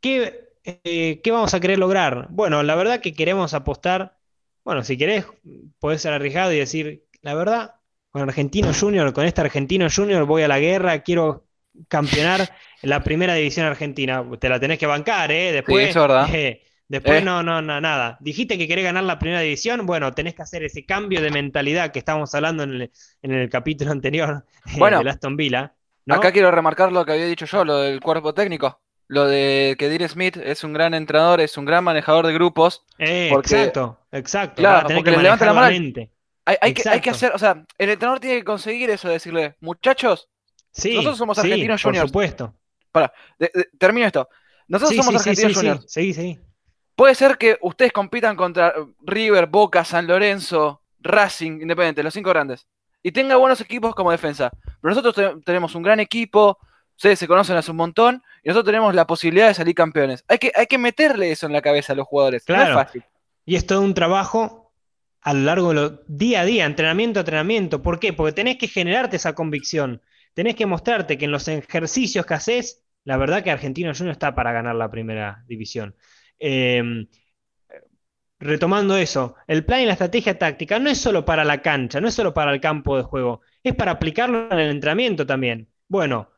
¿Qué, eh, qué vamos a querer lograr? Bueno, la verdad que queremos apostar. Bueno, si querés, podés ser arriesgado y decir, la verdad, con Argentino Junior, con este Argentino Junior voy a la guerra, quiero campeonar la primera división argentina. Te la tenés que bancar, ¿eh? Después, es verdad. eh, después Eh, no, no, no, nada. Dijiste que querés ganar la primera división, bueno, tenés que hacer ese cambio de mentalidad que estábamos hablando en el, en el capítulo anterior bueno, del Aston Villa, acá quiero remarcar lo que había dicho yo, lo del cuerpo técnico. Lo de que Dean Smith es un gran entrenador, es un gran manejador de grupos, Eh, porque, exacto, exacto. Claro, porque que levanta la mente. Hay, hay que, hay que Exacto. hacer, o sea, el entrenador tiene que conseguir eso, de decirle, muchachos, nosotros Sí, somos sí, argentinos por juniors. supuesto. Para, de- de- termino esto. Nosotros Sí, somos sí, sí, argentinos sí, sí. juniors. Seguí, seguí. Puede ser que ustedes compitan contra River, Boca, San Lorenzo, Racing, Independiente, los cinco grandes. Y tenga buenos equipos como defensa. Pero nosotros te- tenemos un gran equipo, ustedes se conocen hace un montón, y nosotros tenemos la posibilidad de salir campeones. Hay que, hay que meterle eso en la cabeza a los jugadores. No es Claro. fácil. Y es todo un trabajo a lo largo de lo, día a día, entrenamiento a entrenamiento. ¿Por qué? Porque tenés que generarte esa convicción. Tenés que mostrarte que en los ejercicios que haces, la verdad que Argentino Junior está para ganar la primera división. Eh, retomando eso, el plan y la estrategia táctica no es solo para la cancha, no es solo para el campo de juego, es para aplicarlo en el entrenamiento también. Bueno,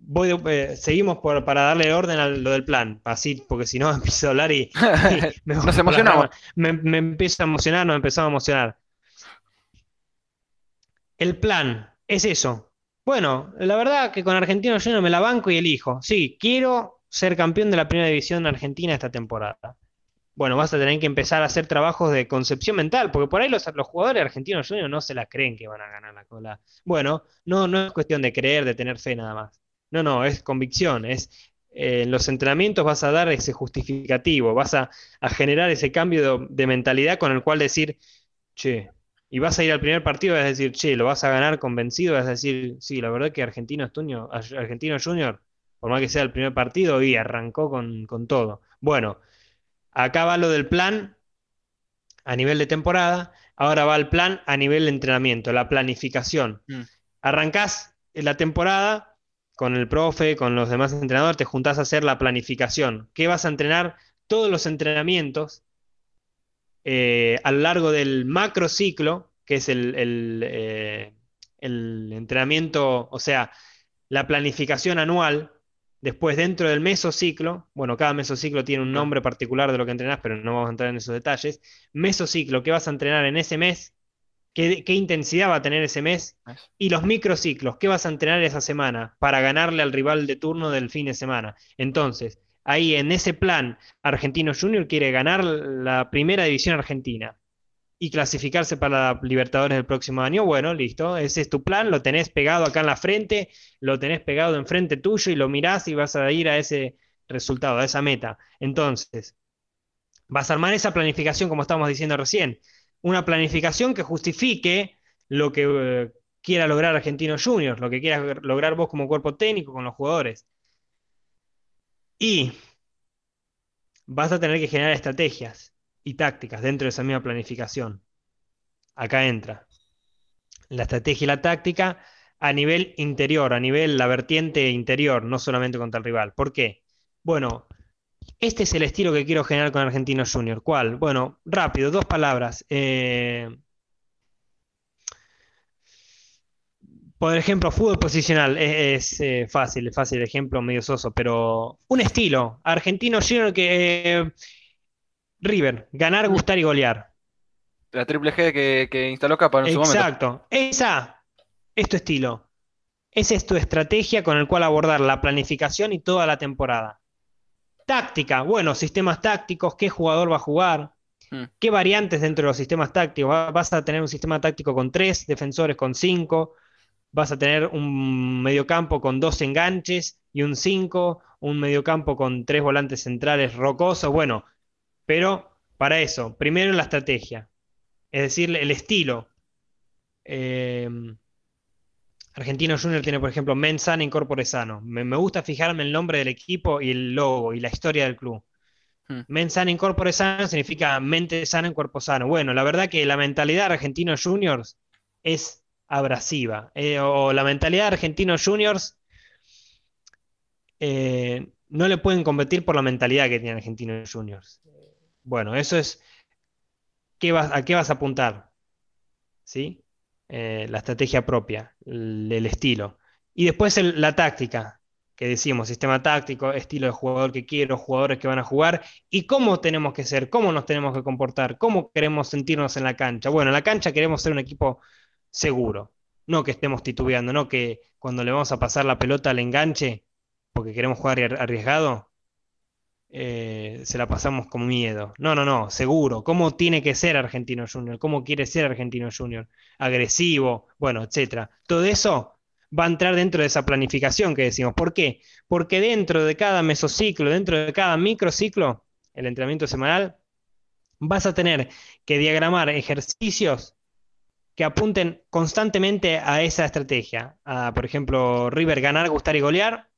voy eh, seguimos por- para darle orden a lo del plan, así, porque si no empiezo a hablar y, y me Nos emocionamos. Me, me empiezo a emocionar, nos empezamos a emocionar. El plan es eso. Bueno, la verdad que con Argentino Junior me la banco y elijo. Sí, quiero ser campeón de la primera división argentina esta temporada. Bueno, vas a tener que empezar a hacer trabajos de concepción mental, porque por ahí los, los jugadores argentinos juniors no se la creen que van a ganar la cola. Bueno, no, no es cuestión de creer, de tener fe nada más. No, no, es convicción, es eh, en los entrenamientos vas a dar ese justificativo, vas a, a generar ese cambio de, de mentalidad con el cual decir, che, y vas a ir al primer partido a decir, che, lo vas a ganar convencido, vas a decir, sí, la verdad que Argentino Junior, Argentino Junior, por más que sea el primer partido, y arrancó con, con todo. Bueno. Acá va lo del plan a nivel de temporada, ahora va el plan a nivel de entrenamiento, la planificación. Mm. Arrancás la temporada con el profe, con los demás entrenadores, te juntás a hacer la planificación. ¿Qué vas a entrenar? Todos los entrenamientos eh, a lo largo del macro ciclo, que es el, el, eh, el entrenamiento, o sea, la planificación anual, Después, dentro del mesociclo, bueno, cada mesociclo tiene un nombre particular de lo que entrenás, pero no vamos a entrar en esos detalles. Mesociclo, ¿qué vas a entrenar en ese mes? ¿Qué, qué intensidad va a tener ese mes? Y los microciclos, ¿qué vas a entrenar esa semana para ganarle al rival de turno del fin de semana? Entonces, ahí en ese plan, Argentino Junior quiere ganar la primera división argentina y clasificarse para la Libertadores del próximo año, bueno, listo, ese es tu plan, lo tenés pegado acá en la frente, lo tenés pegado enfrente tuyo y lo mirás y vas a ir a ese resultado, a esa meta. Entonces, vas a armar esa planificación como estamos diciendo recién, una planificación que justifique lo que eh, quiera lograr Argentino Juniors, lo que quieras lograr vos como cuerpo técnico con los jugadores. Y vas a tener que generar estrategias y tácticas dentro de esa misma planificación. Acá entra la estrategia y la táctica a nivel interior, a nivel la vertiente interior, no solamente contra el rival. ¿Por qué? Bueno, este es el estilo que quiero generar con Argentino Junior. ¿Cuál? Bueno, rápido, dos palabras. Eh, por ejemplo, fútbol posicional es, eh, fácil, es fácil, ejemplo medio soso, pero un estilo. Argentino Junior que eh, River, ganar, gustar y golear. La triple G que, instaló Capa en su momento. Exacto. Esa es tu estilo. Esa es tu estrategia con el cual abordar la planificación y toda la temporada. Táctica, bueno, sistemas tácticos, qué jugador va a jugar, hmm. qué variantes dentro de los sistemas tácticos. Vas a tener un sistema táctico con tres defensores, con cinco, vas a tener un mediocampo con dos enganches y un cinco, un mediocampo con tres volantes centrales rocosos, bueno, pero para eso, primero la estrategia, es decir, el estilo. Eh, Argentino Junior tiene, por ejemplo, Men Sano, Incorpore Sano. Me, gusta fijarme el nombre del equipo y el logo y la historia del club. Hmm. Men Sano, Incorpore Sano significa mente sana en cuerpo sano. Bueno, la verdad que la mentalidad de Argentinos Juniors es abrasiva. Eh, o la mentalidad de Argentinos Juniors eh, no le pueden competir por la mentalidad que tiene Argentinos Juniors. Bueno, eso es. ¿qué vas, ¿A qué vas a apuntar? ¿Sí? Eh, la estrategia propia, el, estilo. Y después la táctica, que decimos, sistema táctico, estilo de jugador que quiero, jugadores que van a jugar, y cómo tenemos que ser, cómo nos tenemos que comportar, cómo queremos sentirnos en la cancha. Bueno, en la cancha queremos ser un equipo seguro, no que estemos titubeando, no que cuando le vamos a pasar la pelota al enganche, porque queremos jugar arriesgado, eh, se la pasamos con miedo. No, no, no, seguro. ¿Cómo tiene que ser Argentino Junior? ¿Cómo quiere ser Argentino Junior? Agresivo, bueno, etcétera. Todo eso va a entrar dentro de esa planificación que decimos. ¿Por qué? Porque dentro de cada mesociclo, dentro de cada microciclo, el entrenamiento semanal, vas a tener que diagramar ejercicios que apunten constantemente a esa estrategia. A, por ejemplo, River ganar, gustar y golear,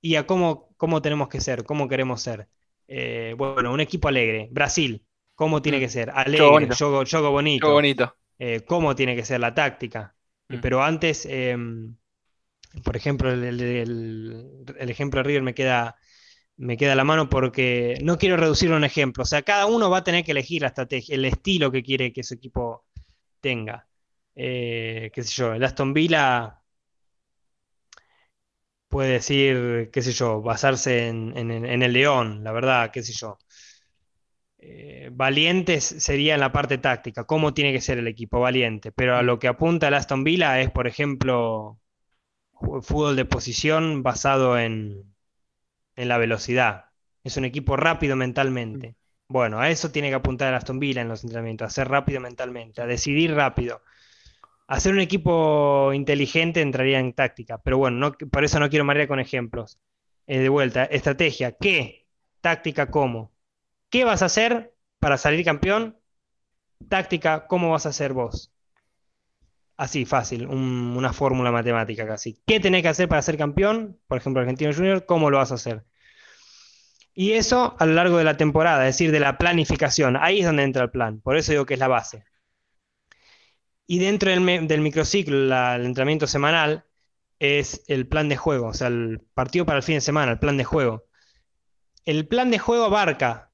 y a cómo, cómo tenemos que ser, cómo queremos ser. Eh, bueno, un equipo alegre. Brasil, ¿cómo tiene mm. que ser? Alegre, juego bonito. bonito. Eh, ¿Cómo tiene que ser la táctica? Mm. Pero antes, em, por ejemplo, el, ejemplo de River me queda, me queda a la mano porque no quiero reducirlo a un ejemplo. O sea, cada uno va a tener que elegir la estrategia, el estilo que quiere que su equipo tenga. Eh, qué sé yo, el Aston Villa puede decir, qué sé yo, basarse en, el león, la verdad, qué sé yo. Eh, valientes sería en la parte táctica, cómo tiene que ser el equipo valiente, pero a lo que apunta el Aston Villa es, por ejemplo, fútbol de posición basado en, en la velocidad. Es un equipo rápido mentalmente. Bueno, a eso tiene que apuntar el Aston Villa en los entrenamientos, a ser rápido mentalmente, a decidir rápido. Hacer un equipo inteligente entraría en táctica, pero bueno, por eso no quiero marear con ejemplos. Eh, de vuelta, estrategia, ¿qué? Táctica, ¿cómo? ¿Qué vas a hacer para salir campeón? Táctica, ¿cómo vas a hacer vos? Así, fácil, una fórmula matemática casi. ¿Qué tenés que hacer para ser campeón? Por ejemplo, Argentino Junior, ¿cómo lo vas a hacer? Y eso a lo largo de la temporada, es decir, de la planificación. Ahí es donde entra el plan. Por eso digo que es la base. Y dentro del, microciclo, el entrenamiento semanal, es el plan de juego, o sea, el partido para el fin de semana, el plan de juego. El plan de juego abarca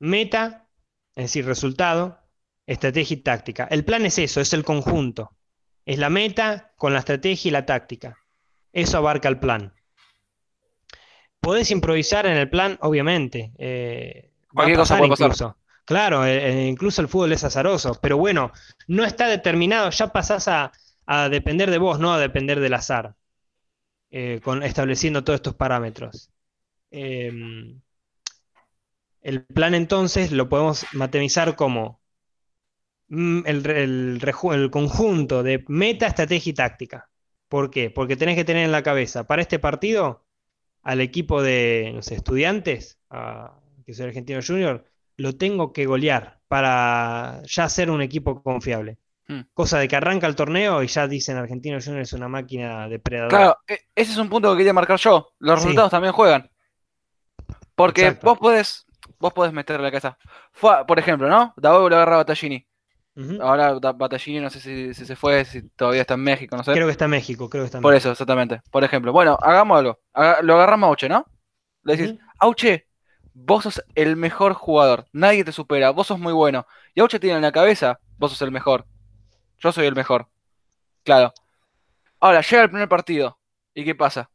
meta, es decir, resultado, estrategia y táctica. El plan es eso, es el conjunto. Es la meta con la estrategia y la táctica. Eso abarca el plan. Podés improvisar en el plan, obviamente. Eh, Cualquier cosa puede pasar. Claro, eh, eh, incluso el fútbol es azaroso, pero bueno, no está determinado, ya pasás a, depender de vos, no a depender del azar, eh, con, estableciendo todos estos parámetros. Em, el plan entonces lo podemos matematizar como mm, el, conjunto de meta, estrategia y táctica. ¿Por qué? Porque tenés que tener en la cabeza para este partido al equipo de estudiantes, que el Argentino Junior, lo tengo que golear para ya ser un equipo confiable. Hmm. Cosa de que arranca el torneo y ya dicen Argentino Junior es una máquina depredadora. Claro, e, ese es un punto que quería marcar yo. Los resultados también juegan. Porque vos podés, vos podés meterle la cabeza. Fue, por ejemplo, ¿no? Davao lo agarra a Battaglini. Ahora Battaglini no sé si, si se fue, si todavía está en México, no sé. Creo que está en México, creo que está en Por México. eso, exactamente. Por ejemplo, bueno, hagamos algo. Lo agarramos a Auche, ¿no? Le decís, Ujú. Auche, vos sos el mejor jugador. Nadie te supera. Vos sos muy bueno. Y Auche tiene en la cabeza, vos sos el mejor. Yo soy el mejor. Claro. Ahora, llega el primer partido. ¿Y qué pasa?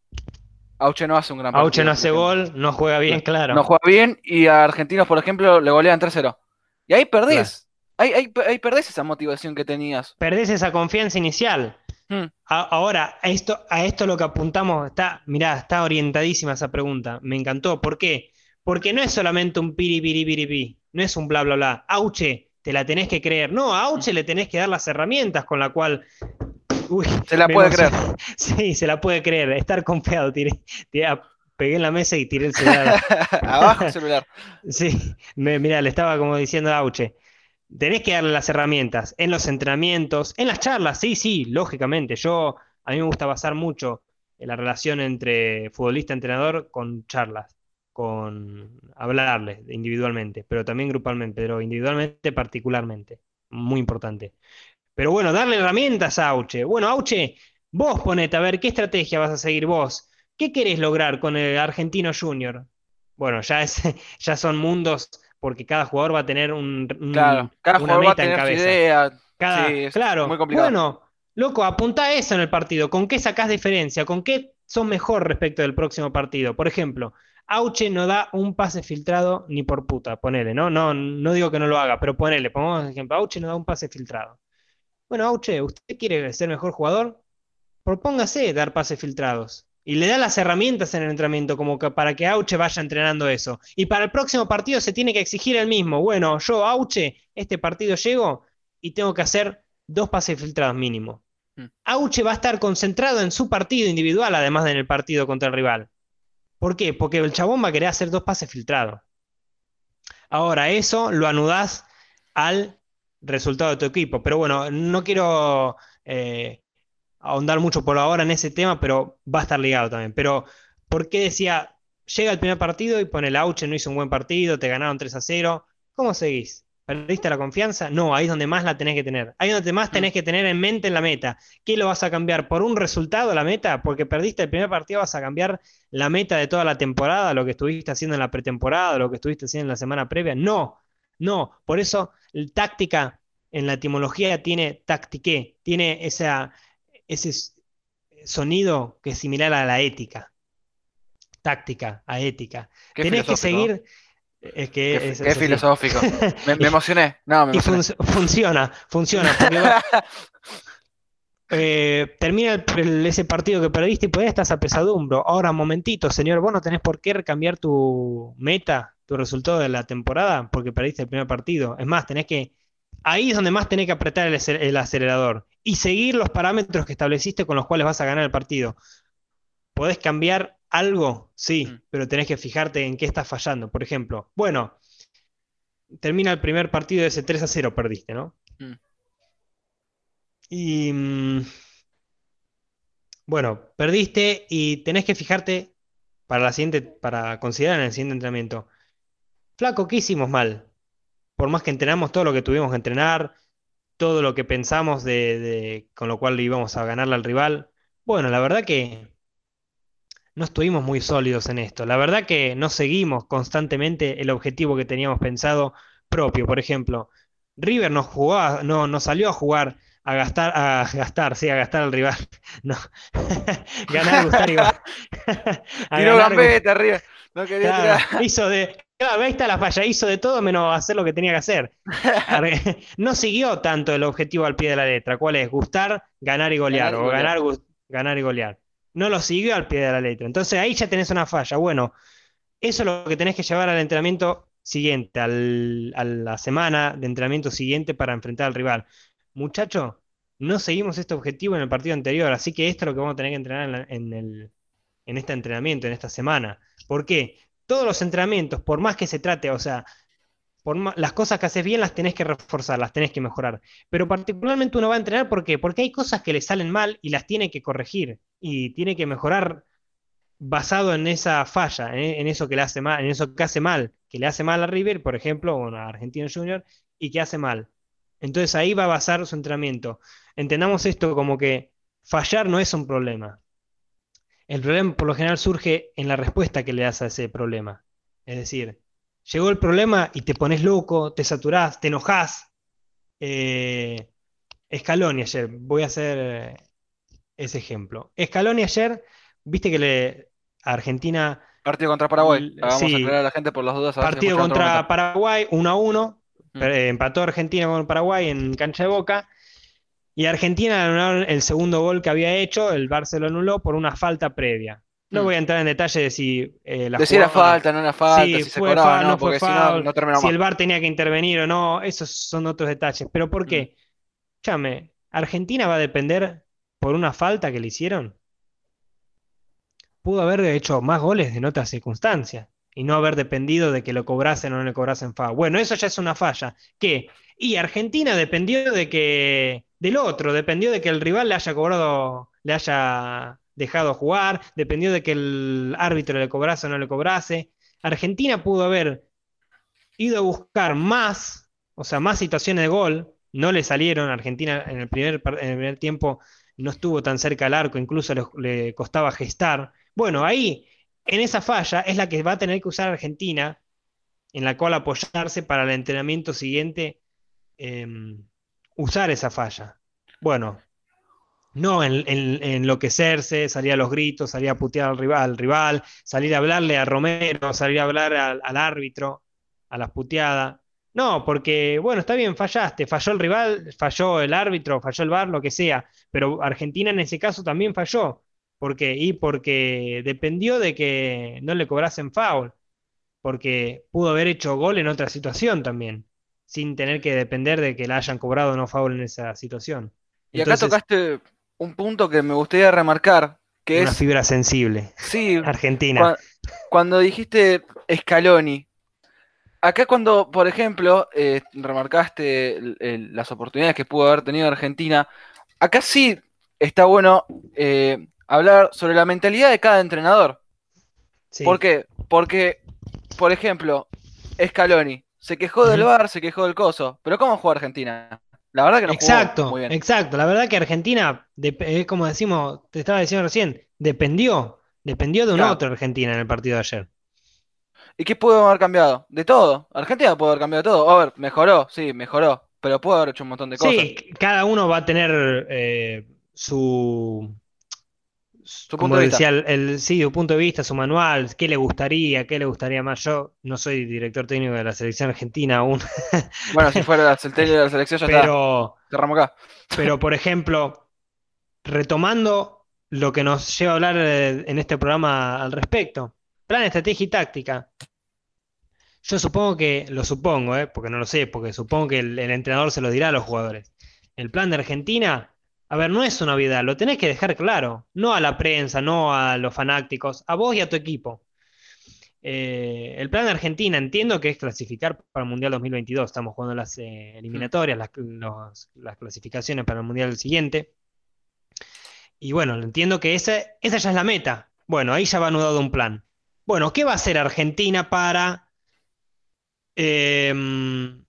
Auche no hace un gran partido. Auche no hace gol, no juega bien, claro. No juega bien y a Argentinos, por ejemplo, le golean 3-0. Y ahí perdés. Ahí, ahí, ahí perdés esa motivación que tenías. Perdés esa confianza inicial. Hmm. A- Ahora, a esto, a esto lo que apuntamos, está, mirá, está orientadísima esa pregunta. Me encantó. ¿Por qué? Porque no es solamente un piri, piri, piri, pi. No es un bla, bla, bla. Auche, te la tenés que creer. No, a Auche le tenés que dar las herramientas con la cual. Uy, Se la puede emocioné. Sí, se la puede creer. Estar confiado. Tiré, tiré- pegué en la mesa y tiré el celular. Abajo el celular. Sí, me, mira, le estaba como diciendo a Auche. Tenés que darle las herramientas en los entrenamientos, en las charlas, sí, sí, lógicamente. Yo, a mí me gusta basar mucho en la relación entre futbolista-entrenador con charlas, con hablarles individualmente, pero también grupalmente, pero individualmente particularmente. Muy importante. Pero bueno, darle herramientas a Auche. Bueno, Auche, vos ponete a ver qué estrategia vas a seguir vos. ¿Qué querés lograr con el Argentino Junior? Bueno, ya, es, ya son mundos porque cada jugador va a tener un, un- Claro. Cada una jugador va a meta en tener su cabeza. idea. Cada- Sí, es claro, muy complicado. bueno, loco, apunta a eso en el partido. ¿Con qué sacás diferencia? ¿Con qué sos mejor respecto del próximo partido? Por ejemplo, Auche no da un pase filtrado ni por puta, ponele, ¿no? No, no digo que no lo haga, pero ponele, pongamos ejemplo, Auche no da un pase filtrado. Bueno, Auche, ¿usted quiere ser mejor jugador? Propóngase dar pases filtrados. Y le da las herramientas en el entrenamiento como que para que Auche vaya entrenando eso. Y para el próximo partido se tiene que exigir el mismo. Bueno, yo, Auche, este partido llego y tengo que hacer dos pases filtrados mínimo. Mm. Auche va a estar concentrado en su partido individual, además de en el partido contra el rival. ¿Por qué? Porque el chabón va a querer hacer dos pases filtrados. Ahora, eso lo anudás al resultado de tu equipo. Pero bueno, no quiero eh, ahondar mucho por ahora en ese tema, pero va a estar ligado también. Pero, ¿por qué decía, llega el primer partido y pone el Auche, no hizo un buen partido, te ganaron 3 a 0? ¿Cómo seguís? ¿Perdiste la confianza? No, ahí es donde más la tenés que tener. Ahí es donde más tenés que tener en mente en la meta. ¿Qué lo vas a cambiar? ¿Por un resultado la meta? Porque perdiste el primer partido, vas a cambiar la meta de toda la temporada, lo que estuviste haciendo en la pretemporada, lo que estuviste haciendo en la semana previa. No, no. Por eso, el táctica en la etimología tiene tactique, tiene esa, ese sonido que es similar a la ética. Táctica, a ética. Qué Tenés que seguir. Es que Qué, es, qué filosófico. Me, me emocioné. No, me Y emocioné. fun- funciona, funciona. va- Eh, termina el- el- ese partido que perdiste y ahí estás a pesadumbro. Ahora, momentito, señor, vos no tenés por qué cambiar tu meta, tu resultado de la temporada, porque perdiste el primer partido. Es más, tenés que. Ahí es donde más tenés que apretar el, el acelerador y seguir los parámetros que estableciste con los cuales vas a ganar el partido. ¿Podés cambiar algo? Sí, Mm. pero tenés que fijarte en qué estás fallando. Por ejemplo, bueno, termina el primer partido de ese 3 a 0, perdiste, ¿no? Mm. Y mm, bueno, perdiste y tenés que fijarte para la siguiente, para considerar en el siguiente entrenamiento. Flaco, ¿qué hicimos mal? Por más que entrenamos todo lo que tuvimos que entrenar, todo lo que pensamos de, de- con lo cual íbamos a ganarle al rival. Bueno, la verdad que no estuvimos muy sólidos en esto. La verdad que no seguimos constantemente el objetivo que teníamos pensado propio. Por ejemplo, River nos jugó, a- no, nos salió a jugar a gastar, a gastar, sí, a gastar al rival. No. Ganar, gustar y va- Tiró ganar, gambeta arriba. No quería Claro, tirar. hizo de. Claro, ahí está la falla, hizo de todo menos hacer lo que tenía que hacer. No siguió tanto el objetivo al pie de la letra. ¿Cuál es? Gustar, ganar y golear. Ganar y O golear. ganar, gus- ganar y golear. No lo siguió al pie de la letra. Entonces ahí ya tenés una falla. Bueno, eso es lo que tenés que llevar al entrenamiento siguiente, al- a la semana de entrenamiento siguiente para enfrentar al rival. Muchacho, no seguimos este objetivo en el partido anterior, así que esto es lo que vamos a tener que entrenar en, el, en este entrenamiento, en esta semana. ¿Por qué? Todos los entrenamientos, por más que se trate, o sea, por ma- las cosas que haces bien las tenés que reforzar, las tenés que mejorar. Pero particularmente uno va a entrenar, ¿por qué? Porque hay cosas que le salen mal y las tiene que corregir y tiene que mejorar basado en esa falla, ¿eh? en eso que le hace mal, en eso que hace mal, que le hace mal a River, por ejemplo, o a Argentino Junior, y que hace mal. Entonces ahí va a basar su entrenamiento. Entendamos esto como que fallar no es un problema. El problema por lo general surge en la respuesta que le das a ese problema. Es decir, llegó el problema y te pones loco, te saturás, te enojás. Eh, Scaloni ayer, voy a hacer ese ejemplo. Scaloni ayer, viste que le, Argentina. Partido contra Paraguay. Vamos a aclarar a la gente por las dudas. partido contra Paraguay, 1 a 1. Mm. Empató Argentina con Paraguay en cancha de boca. Y Argentina anularon el segundo gol que había hecho, el Barcelona anuló por una falta previa. No mm. voy a entrar en detalle de si eh, la si era falta, no era falta, si, se cobraba, no, porque si no, no Si el VAR tenía que intervenir o no, esos son otros detalles. Pero ¿por qué? Mm. ¿Argentina va a depender por una falta que le hicieron? pudo haber hecho más goles en otras circunstancias y no haber dependido de que lo cobrasen o no le cobrasen fa. Bueno, eso ya es una falla. ¿Qué? Y Argentina dependió de que del otro, dependió de que el rival le haya cobrado, le haya dejado jugar, dependió de que el árbitro le cobrase o no le cobrase. Argentina pudo haber ido a buscar más, o sea, más situaciones de gol, no le salieron. Argentina en el primer, en el primer tiempo no estuvo tan cerca al arco, incluso le costaba gestar. Bueno, ahí, en esa falla, es la que va a tener que usar Argentina, en la cual apoyarse para el entrenamiento siguiente, em, usar esa falla. Bueno, no en, enloquecerse, salir a los gritos, salir a putear al rival, rival, salir a hablarle a Romero, salir a hablar al, al árbitro, a las puteadas. No, porque, bueno, está bien, fallaste, falló el rival, falló el árbitro, falló el bar, lo que sea, pero Argentina en ese caso también falló. ¿Por qué? Y porque dependió de que no le cobrasen foul, porque pudo haber hecho gol en otra situación también, sin tener que depender de que le hayan cobrado o no foul en esa situación. Y acá tocaste un punto que me gustaría remarcar, que una es... fibra sensible. Sí. Argentina. cuando dijiste Scaloni, acá cuando, por ejemplo, eh, remarcaste las oportunidades que pudo haber tenido Argentina, acá sí está bueno eh, hablar sobre la mentalidad de cada entrenador. ¿Por qué? Porque, por ejemplo, Scaloni se quejó del bar, se quejó del coso, pero ¿cómo jugó Argentina? La verdad que no exacto, jugó muy bien. Exacto, la verdad que Argentina, es como decimos, te estaba diciendo recién, dependió, dependió de un otro Argentina en el partido de ayer. ¿Y qué pudo haber cambiado? De todo. Argentina pudo haber cambiado todo. A ver, mejoró, sí, mejoró, pero pudo haber hecho un montón de cosas. Sí, cada uno va a tener eh, su, como decía, el, sí, su punto de vista, su manual, qué le gustaría, qué le gustaría más. Yo no soy director técnico de la selección argentina aún. Bueno, si fuera el técnico de la selección ya pero, está. Cerramos acá. Pero, por ejemplo, retomando lo que nos lleva a hablar eh, en este programa al respecto, plan, estrategia y táctica. Yo supongo que, lo supongo, eh, porque no lo sé, porque supongo que el entrenador se lo dirá a los jugadores. El plan de Argentina a ver, no es una novedad, lo tenés que dejar claro, no a la prensa, no a los fanáticos, a vos y a tu equipo. Eh, el plan de Argentina entiendo que es clasificar para el Mundial 2022, estamos jugando las eh, eliminatorias, las, clasificaciones para el Mundial siguiente. Y bueno, entiendo que esa, esa ya es la meta. Bueno, ahí ya va anudado un plan. Bueno, ¿qué va a hacer Argentina para em,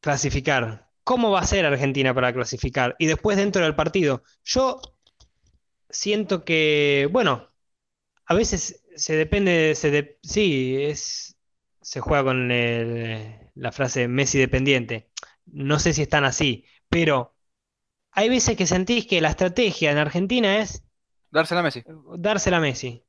clasificar? ¿Cómo va a ser Argentina para clasificar? Y después dentro del partido, yo siento que, bueno, a veces se depende, se sí, es, se juega con la frase Messi dependiente. No sé si están así, pero hay veces que sentís que la estrategia en Argentina es... Dársela a Messi. Dársela a Messi.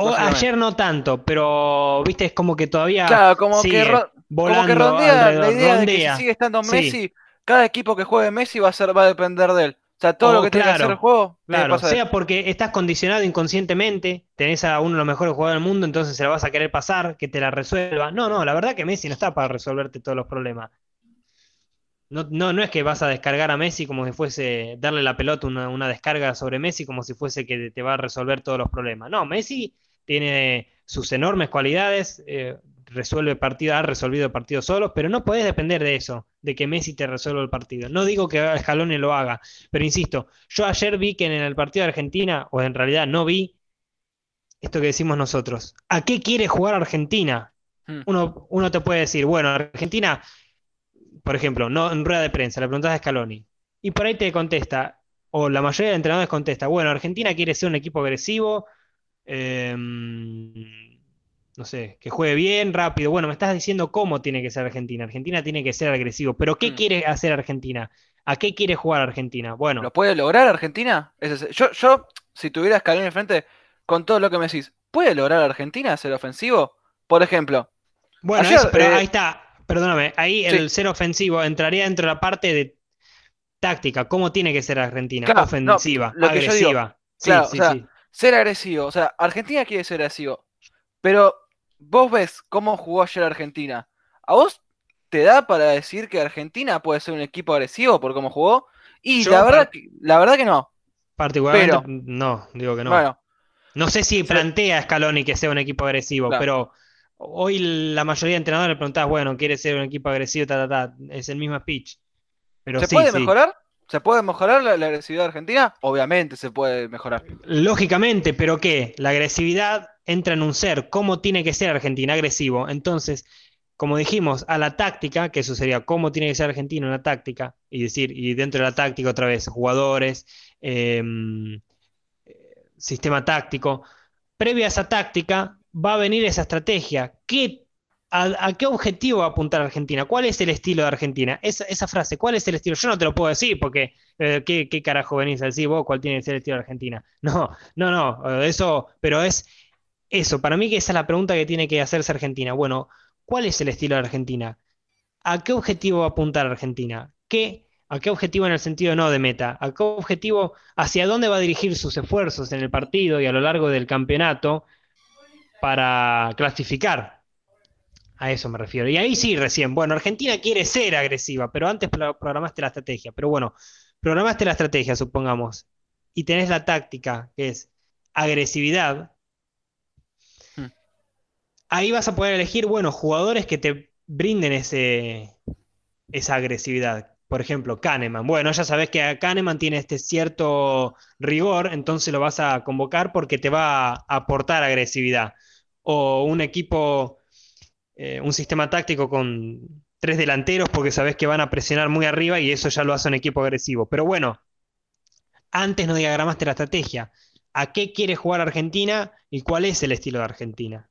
O ayer no tanto, pero viste, es como que todavía. Claro, como que, rondea la idea de que si sigue estando Messi, cada equipo que juegue Messi va a ser, va a depender de él. O sea, todo lo que tenga que hacer el juego. Claro, sea porque estás condicionado inconscientemente, tenés a uno de los mejores jugadores del mundo, entonces se la vas a querer pasar, que te la resuelva. No, no, la verdad que Messi no está para resolverte todos los problemas. No, no, no es que vas a descargar a Messi como si fuese darle la pelota, una, una descarga sobre Messi como si fuese que te va a resolver todos los problemas. No, Messi tiene sus enormes cualidades, eh, resuelve partido, ha resolvido partidos solos, pero no podés depender de eso, de que Messi te resuelva el partido. No digo que Scaloni lo haga, pero insisto, yo ayer vi que en el partido de Argentina, o en realidad no vi esto que decimos nosotros. ¿A qué quiere jugar Argentina? Hmm. Uno, uno te puede decir, bueno, Argentina, por ejemplo, no en rueda de prensa, le preguntas a Scaloni, y por ahí te contesta, o la mayoría de entrenadores contesta, bueno, Argentina quiere ser un equipo agresivo, eh, no sé, que juegue bien, rápido. Bueno, me estás diciendo cómo tiene que ser Argentina. Argentina tiene que ser agresivo. Pero ¿qué Mm. quiere hacer Argentina? ¿A qué quiere jugar Argentina? Bueno, ¿Lo puede lograr Argentina? Yo, yo, si tuviera Scaloni enfrente, con todo lo que me decís, ¿puede lograr Argentina ser ofensivo? Por ejemplo, bueno, ayer, eso, pero eh, ahí está. Perdóname, ahí sí. el ser ofensivo entraría dentro de la parte de táctica. ¿Cómo tiene que ser Argentina? Claro, Ofensiva, digo, agresiva. Sí, claro, sí, o sea, sí. Ser agresivo. O sea, Argentina quiere ser agresivo. Pero vos ves cómo jugó ayer Argentina. ¿A vos te da para decir que Argentina puede ser un equipo agresivo por cómo jugó? Y Yo la verdad, que, la verdad que no. Particularmente, pero- no, digo que no. Bueno, No sé si plantea Scaloni que sea un equipo agresivo, Claro. pero hoy la mayoría de entrenadores le preguntás, bueno, ¿quiere ser un equipo agresivo? Ta, ta, ta. Es el mismo speech. Pero ¿se sí, puede sí. mejorar? ¿Se puede mejorar la, agresividad argentina? Obviamente se puede mejorar. Lógicamente, pero ¿qué? La agresividad entra en un ser. ¿Cómo tiene que ser Argentina? Agresivo. Entonces, como dijimos, a la táctica, que eso sería cómo tiene que ser Argentina en la táctica, y decir, y dentro de la táctica otra vez, jugadores, em, eh, sistema táctico. Previa a esa táctica va a venir esa estrategia. ¿Qué, a, qué objetivo va a apuntar Argentina? ¿Cuál es el estilo de Argentina? Esa, esa frase, ¿cuál es el estilo? Yo no te lo puedo decir porque eh, ¿qué, qué carajo venís a decir vos? ¿Cuál tiene que ser el estilo de Argentina? No, no, no, eh, eso, pero es eso. Para mí que esa es la pregunta que tiene que hacerse Argentina. Bueno, ¿cuál es el estilo de Argentina? ¿A qué objetivo va a apuntar Argentina? ¿Qué, ¿A qué objetivo en el sentido no de meta? ¿A qué objetivo, hacia dónde va a dirigir sus esfuerzos en el partido y a lo largo del campeonato para clasificar? A eso me refiero. Y ahí sí, recién. Bueno, Argentina quiere ser agresiva, pero antes pro- programaste la estrategia. Pero bueno, programaste la estrategia, supongamos, y tenés la táctica, que es agresividad. Hmm. Ahí vas a poder elegir, bueno, jugadores que te brinden ese, esa agresividad. Por ejemplo, Kahneman. Bueno, ya sabes que Kahneman tiene este cierto rigor, entonces lo vas a convocar porque te va a aportar agresividad. O un equipo, eh, un sistema táctico con tres delanteros porque sabes que van a presionar muy arriba y eso ya lo hace un equipo agresivo. Pero bueno, antes no diagramaste la estrategia. ¿A qué quiere jugar Argentina y cuál es el estilo de Argentina?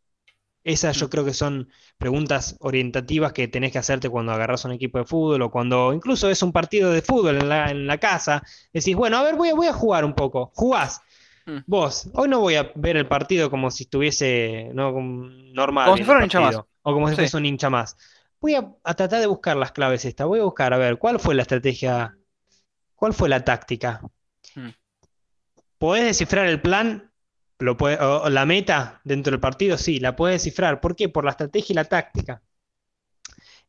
Esas yo Mm. creo que son preguntas orientativas que tenés que hacerte cuando agarras un equipo de fútbol o cuando incluso es un partido de fútbol en la, en la casa. Decís, bueno, a ver, voy a, voy a jugar un poco. Jugás. Mm. Vos, hoy no voy a ver el partido como si estuviese no, normal. Como si fuera un hincha más. O como si Sí. fuese un hincha más. Voy a, a tratar de buscar las claves estas. Voy a buscar, a ver, ¿cuál fue la estrategia? ¿Cuál fue la táctica? Mm. ¿Podés descifrar el plan? ¿Lo puede- o, o la meta dentro del partido? Sí, la puedes descifrar. ¿Por qué? Por la estrategia y la táctica.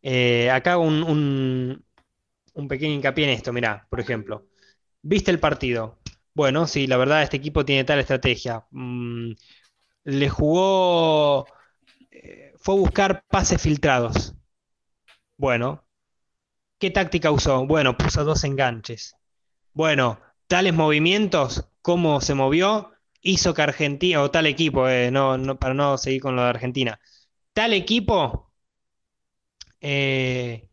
Eh, acá hago un, un- un pequeño hincapié en esto. Mirá, por ejemplo, ¿viste el partido? Bueno, sí, la verdad, este equipo tiene tal estrategia. Mm, le jugó, eh, fue a buscar pases filtrados. Bueno, ¿qué táctica usó? Bueno, puso dos enganches. Bueno, tales movimientos, cómo se movió, hizo que Argentina, o tal equipo, eh, no, para no seguir con lo de Argentina, tal equipo eh,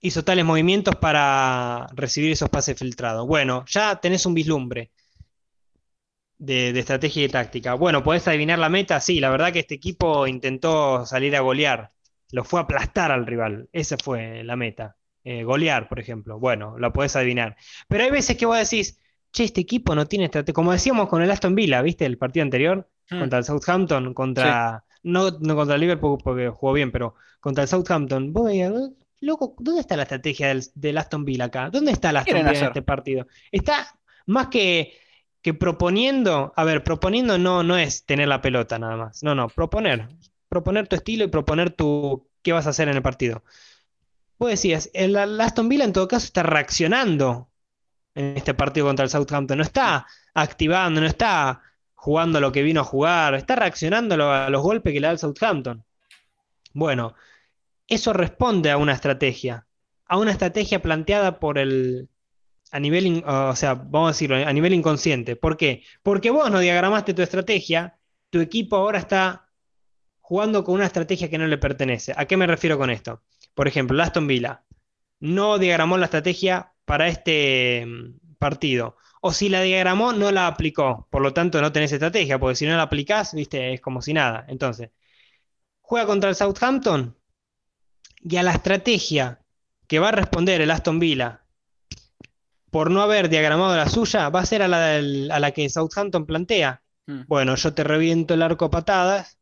hizo tales movimientos para recibir esos pases filtrados. Bueno, ya tenés un vislumbre de, de estrategia y de táctica. Bueno, ¿podés adivinar la meta? Sí, la verdad que este equipo intentó salir a golear, lo fue a aplastar al rival, esa fue la meta. Eh, golear, por ejemplo. Bueno, la podés adivinar. Pero hay veces que vos decís, che, este equipo no tiene estrategia. Como decíamos con el Aston Villa, ¿viste? El partido anterior, Mm. contra el Southampton, contra. No, no contra el Liverpool porque jugó bien, pero contra el Southampton. Vos veías, loco, ¿dónde está la estrategia del, del Aston Villa acá? ¿Dónde está Aston Villa en hacer? este partido? Está más que, que proponiendo. A ver, proponiendo no, no es tener la pelota nada más. No, no, proponer. Proponer tu estilo y proponer tu qué vas a hacer en el partido. Vos decías, el, el Aston Villa en todo caso está reaccionando en este partido contra el Southampton. No está activando, no está jugando lo que vino a jugar, está reaccionando a lo- a los golpes que le da el Southampton. Bueno, eso responde a una estrategia, a una estrategia planteada por el, a nivel, in- o sea, vamos a decirlo, a nivel inconsciente. ¿Por qué? Porque vos no diagramaste tu estrategia, tu equipo ahora está jugando con una estrategia que no le pertenece. ¿A qué me refiero con esto? Por ejemplo, Aston Villa no diagramó la estrategia para este mm, partido. O si la diagramó, no la aplicó. Por lo tanto, no tenés estrategia, porque si no la aplicás, viste, es como si nada. Entonces, juega contra el Southampton y a la estrategia que va a responder el Aston Villa por no haber diagramado la suya, va a ser a la, del- a la que Southampton plantea. Mm. Bueno, yo te reviento el arco a patadas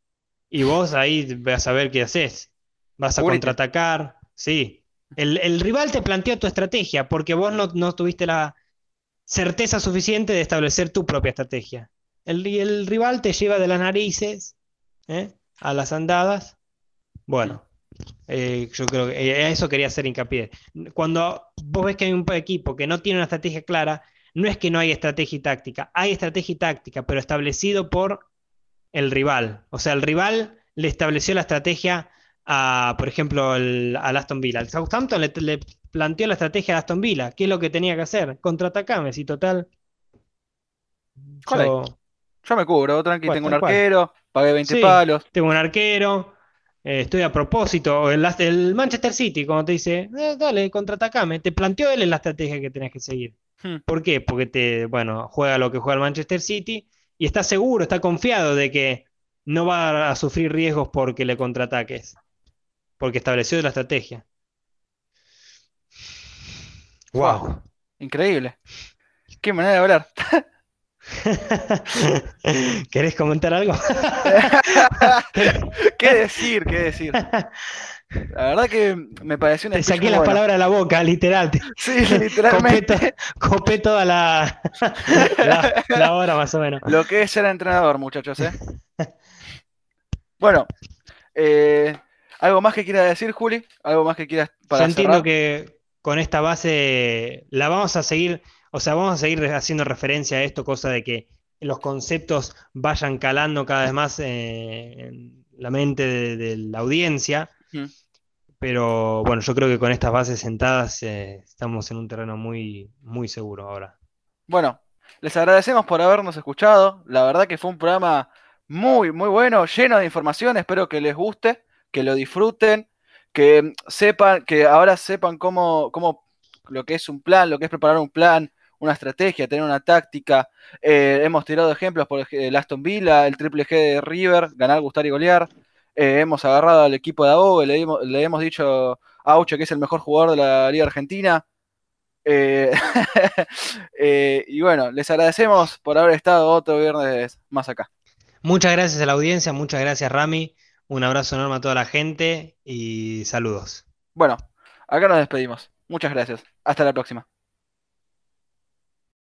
y vos ahí vas a ver qué haces. Vas a contraatacar, sí. El, el rival te planteó tu estrategia porque vos no, no tuviste la certeza suficiente de establecer tu propia estrategia. El, el rival te lleva de las narices, ¿eh? a las andadas. Bueno, eh, yo creo que eh, a eso quería hacer hincapié. Cuando vos ves que hay un equipo que no tiene una estrategia clara, no es que no hay estrategia y táctica, hay estrategia y táctica, pero establecido por el rival. O sea, el rival le estableció la estrategia a, por ejemplo, el- al Aston Villa. El Southampton le, le planteó la estrategia al Aston Villa. ¿Qué es lo que tenía que hacer? Contraatacame, si total. Yo Yo me cubro, tranqui, tengo un arquero, pagué 20 Sí. palos. tengo un arquero, eh, estoy a propósito. El, Manchester City, como te dice, "Eh, dale, contraatacame. Te planteó él la estrategia que tenés que seguir. Hmm. ¿Por qué? Porque te, bueno, juega lo que juega el Manchester City y está seguro, está confiado de que no va a sufrir riesgos porque le contraataques, porque estableció la estrategia. Wow. Increíble. Qué manera de hablar. ¿Querés comentar algo? ¿Qué decir? ¿Qué decir? La verdad que me pareció un Te saqué las bueno. palabras de la boca, literal. Te Sí, copé, literalmente. to- copé toda la, la, la hora más o menos. Lo que es ser entrenador, muchachos, ¿eh? Bueno, eh, ¿algo más que quieras decir, Juli? ¿Algo más que quieras Yo para entiendo cerrar? que con esta base la vamos a seguir, o sea, vamos a seguir haciendo referencia a esto, cosa de que los conceptos vayan calando cada vez más eh, en la mente de, de la audiencia. Mm. Pero bueno, yo creo que con estas bases sentadas eh, estamos en un terreno muy, muy seguro ahora. Bueno, les agradecemos por habernos escuchado. La verdad que fue un programa muy, muy bueno, lleno de información. Espero que les guste, que lo disfruten, que sepan, que ahora sepan cómo, cómo lo que es un plan, lo que es preparar un plan, una estrategia, tener una táctica. Eh, hemos tirado ejemplos por el Aston Villa, el Triple G de River, ganar, gustar y golear. Eh, hemos agarrado al equipo de AO, le, hemos- le hemos dicho a Aucho que es el mejor jugador de la Liga Argentina. Eh, y bueno, les agradecemos por haber estado otro viernes más acá. Muchas gracias a la audiencia, muchas gracias Rami, un abrazo enorme a toda la gente y saludos. Bueno, acá nos despedimos. Muchas gracias. Hasta la próxima.